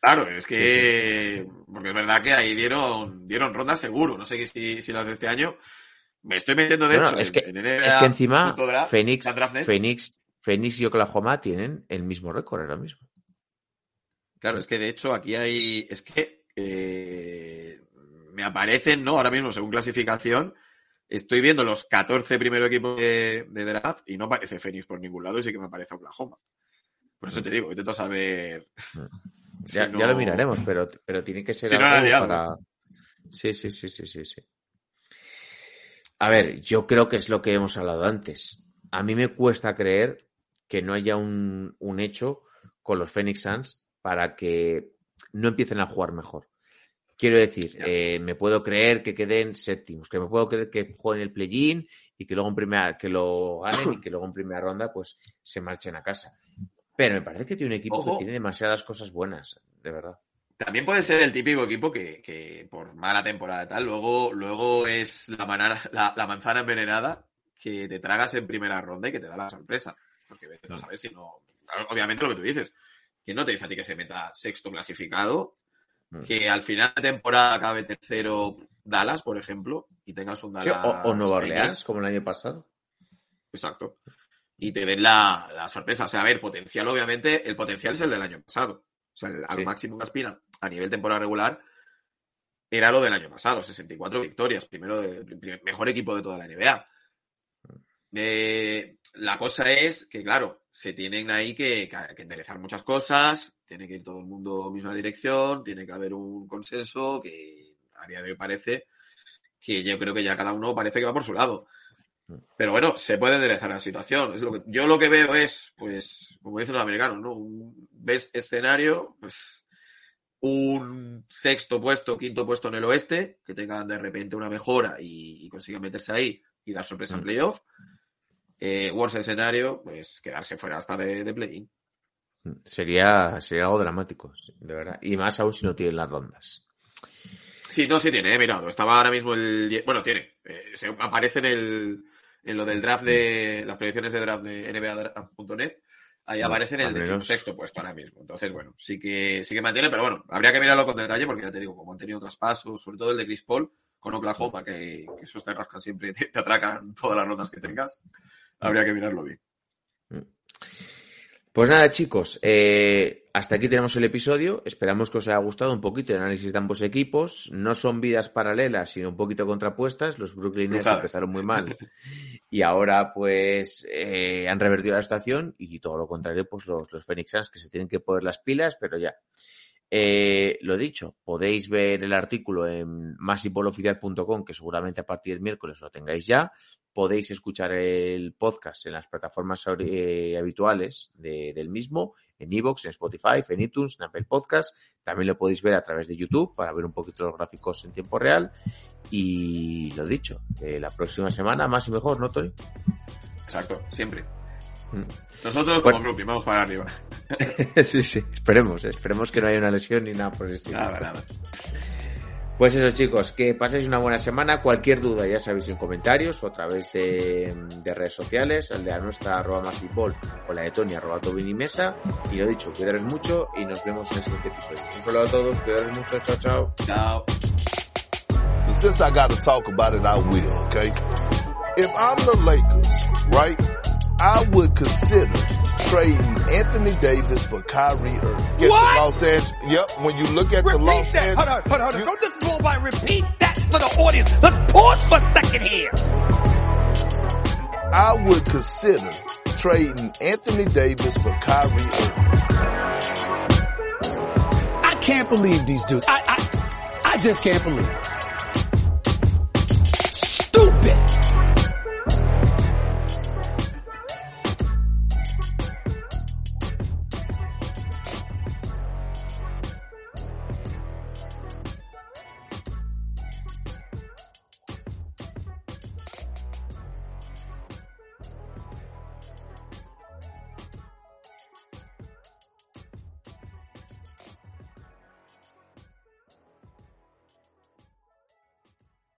Claro, es que. Porque es verdad que ahí dieron, dieron rondas seguro. No sé si, si las de este año. Me estoy metiendo de Bueno, hecho. es que- en NBA Es que encima draft, Phoenix. Phoenix, Phoenix y Oklahoma tienen el mismo récord ahora mismo. Claro, es que de hecho aquí hay. Es que. eh, me aparecen, ¿no? Ahora mismo, según clasificación. Estoy viendo los 14 primeros equipos de, de draft y no aparece Phoenix por ningún lado y sí que me aparece Oklahoma. Por eso te digo, intento saber. Si Ya, no- ya lo miraremos, pero, pero tiene que ser Si no, algo liamos. para. Sí, sí, sí, sí, sí, sí. A ver, yo creo que es lo que hemos hablado antes. A mí me cuesta creer que no haya un, un hecho con los Phoenix Suns para que no empiecen a jugar mejor. Quiero decir, eh, me puedo creer que queden séptimos, que me puedo creer que jueguen el play-in y que luego en primera, que lo ganen y que luego en primera ronda pues se marchen a casa. Pero me parece que tiene un equipo Ojo. que tiene demasiadas cosas buenas, de verdad. También puede ser el típico equipo que, que por mala temporada y tal, luego, luego es la, manana- la, la manzana envenenada que te tragas en primera ronda y que te da la sorpresa. Porque a saber si no. Obviamente lo que tú dices, que no te dice a ti que se meta sexto clasificado, Mm. que al final de temporada acabe tercero Dallas, por ejemplo, y tengas un Sí, Dallas. o, o Nueva. Orleans, como el año pasado. Exacto. Y te den la, la sorpresa. O sea, a ver, potencial, obviamente, el potencial es el del año pasado. O sea, el- al Sí. máximo que aspiran a nivel temporada regular era lo del año pasado, 64 victorias, primero de, primer- mejor equipo de toda la NBA. Eh, la cosa es que, claro, se tienen ahí que, que- que enderezar muchas cosas, tiene que ir todo el mundo en misma dirección, tiene que haber un consenso que a día de hoy parece que yo creo que ya cada uno parece que va por su lado. Pero bueno, se puede enderezar la situación. Es lo que, yo lo que veo es, pues, como dicen los americanos, ¿no? Un ves escenario, pues, un sexto puesto, quinto puesto en el oeste, que tengan de repente una mejora y, y consigan meterse ahí y dar sorpresa en Mm. playoff. Eh, worst escenario, pues quedarse fuera hasta de, de play-in. Sería, sería algo dramático, de verdad. Y más aún si no tienen las rondas. Sí, no, sí tiene, he mirado. Estaba ahora mismo el. Bueno, tiene. Eh, se aparece en el. En lo del draft de. Las predicciones de draft de NBA.net. Ahí Mm, aparece en el al menos. sexto puesto ahora mismo. Entonces, bueno, sí que, sí que mantiene, pero bueno, habría que mirarlo con detalle porque ya te digo, como han tenido traspasos, sobre todo el de Chris Paul con Oklahoma, que, que esos te rascan siempre, te, te atracan todas las notas que tengas. Habría que mirarlo bien. Pues nada, chicos, eh, hasta aquí tenemos el episodio. Esperamos que os haya gustado un poquito el análisis de ambos equipos. No son vidas paralelas, sino un poquito contrapuestas. Los Brooklyn Nets empezaron muy mal y ahora pues eh, han revertido la situación y todo lo contrario, pues los, los Phoenix Suns que se tienen que poner las pilas, pero ya. Eh, lo dicho, podéis ver el artículo en masipoloficial.com, que seguramente a partir del miércoles lo tengáis ya. podéis escuchar el podcast en las plataformas eh, habituales de- del mismo, en Evox, en Spotify, en iTunes, en Apple Podcast. También lo podéis ver a través de YouTube para ver un poquito los gráficos en tiempo real. Y lo dicho, eh, la próxima semana más y mejor, ¿no, Tony? Exacto, siempre. Mm. Nosotros, Bueno. como Brooklyn, vamos para arriba. sí, sí, esperemos, esperemos que no haya una lesión ni nada por el estilo. Nada, nada. Pues eso, chicos, que paséis una buena semana. Cualquier duda, ya sabéis, en comentarios o a través de, de redes sociales, el de la nuestra arroba más fútbol o la de Tony arroba Tobin y Mesa. Y lo dicho, cuidaros mucho y nos vemos en el siguiente episodio. Un saludo a todos, cuidaros mucho, chao, chao. Chao. Since I got to talk about it, I will, okay? If I'm the Lakers, right, I would consider trading Anthony Davis for Kyrie Irving. Get what? Los Angeles. Yep. When you look at repeat the Los. Angeles, hold on, hold on, hold on. You, Don't just go by. Repeat that for the audience. Let's pause for a second here. I would consider trading Anthony Davis for Kyrie Irving. I can't believe these dudes. I I, I just can't believe. It. Stupid.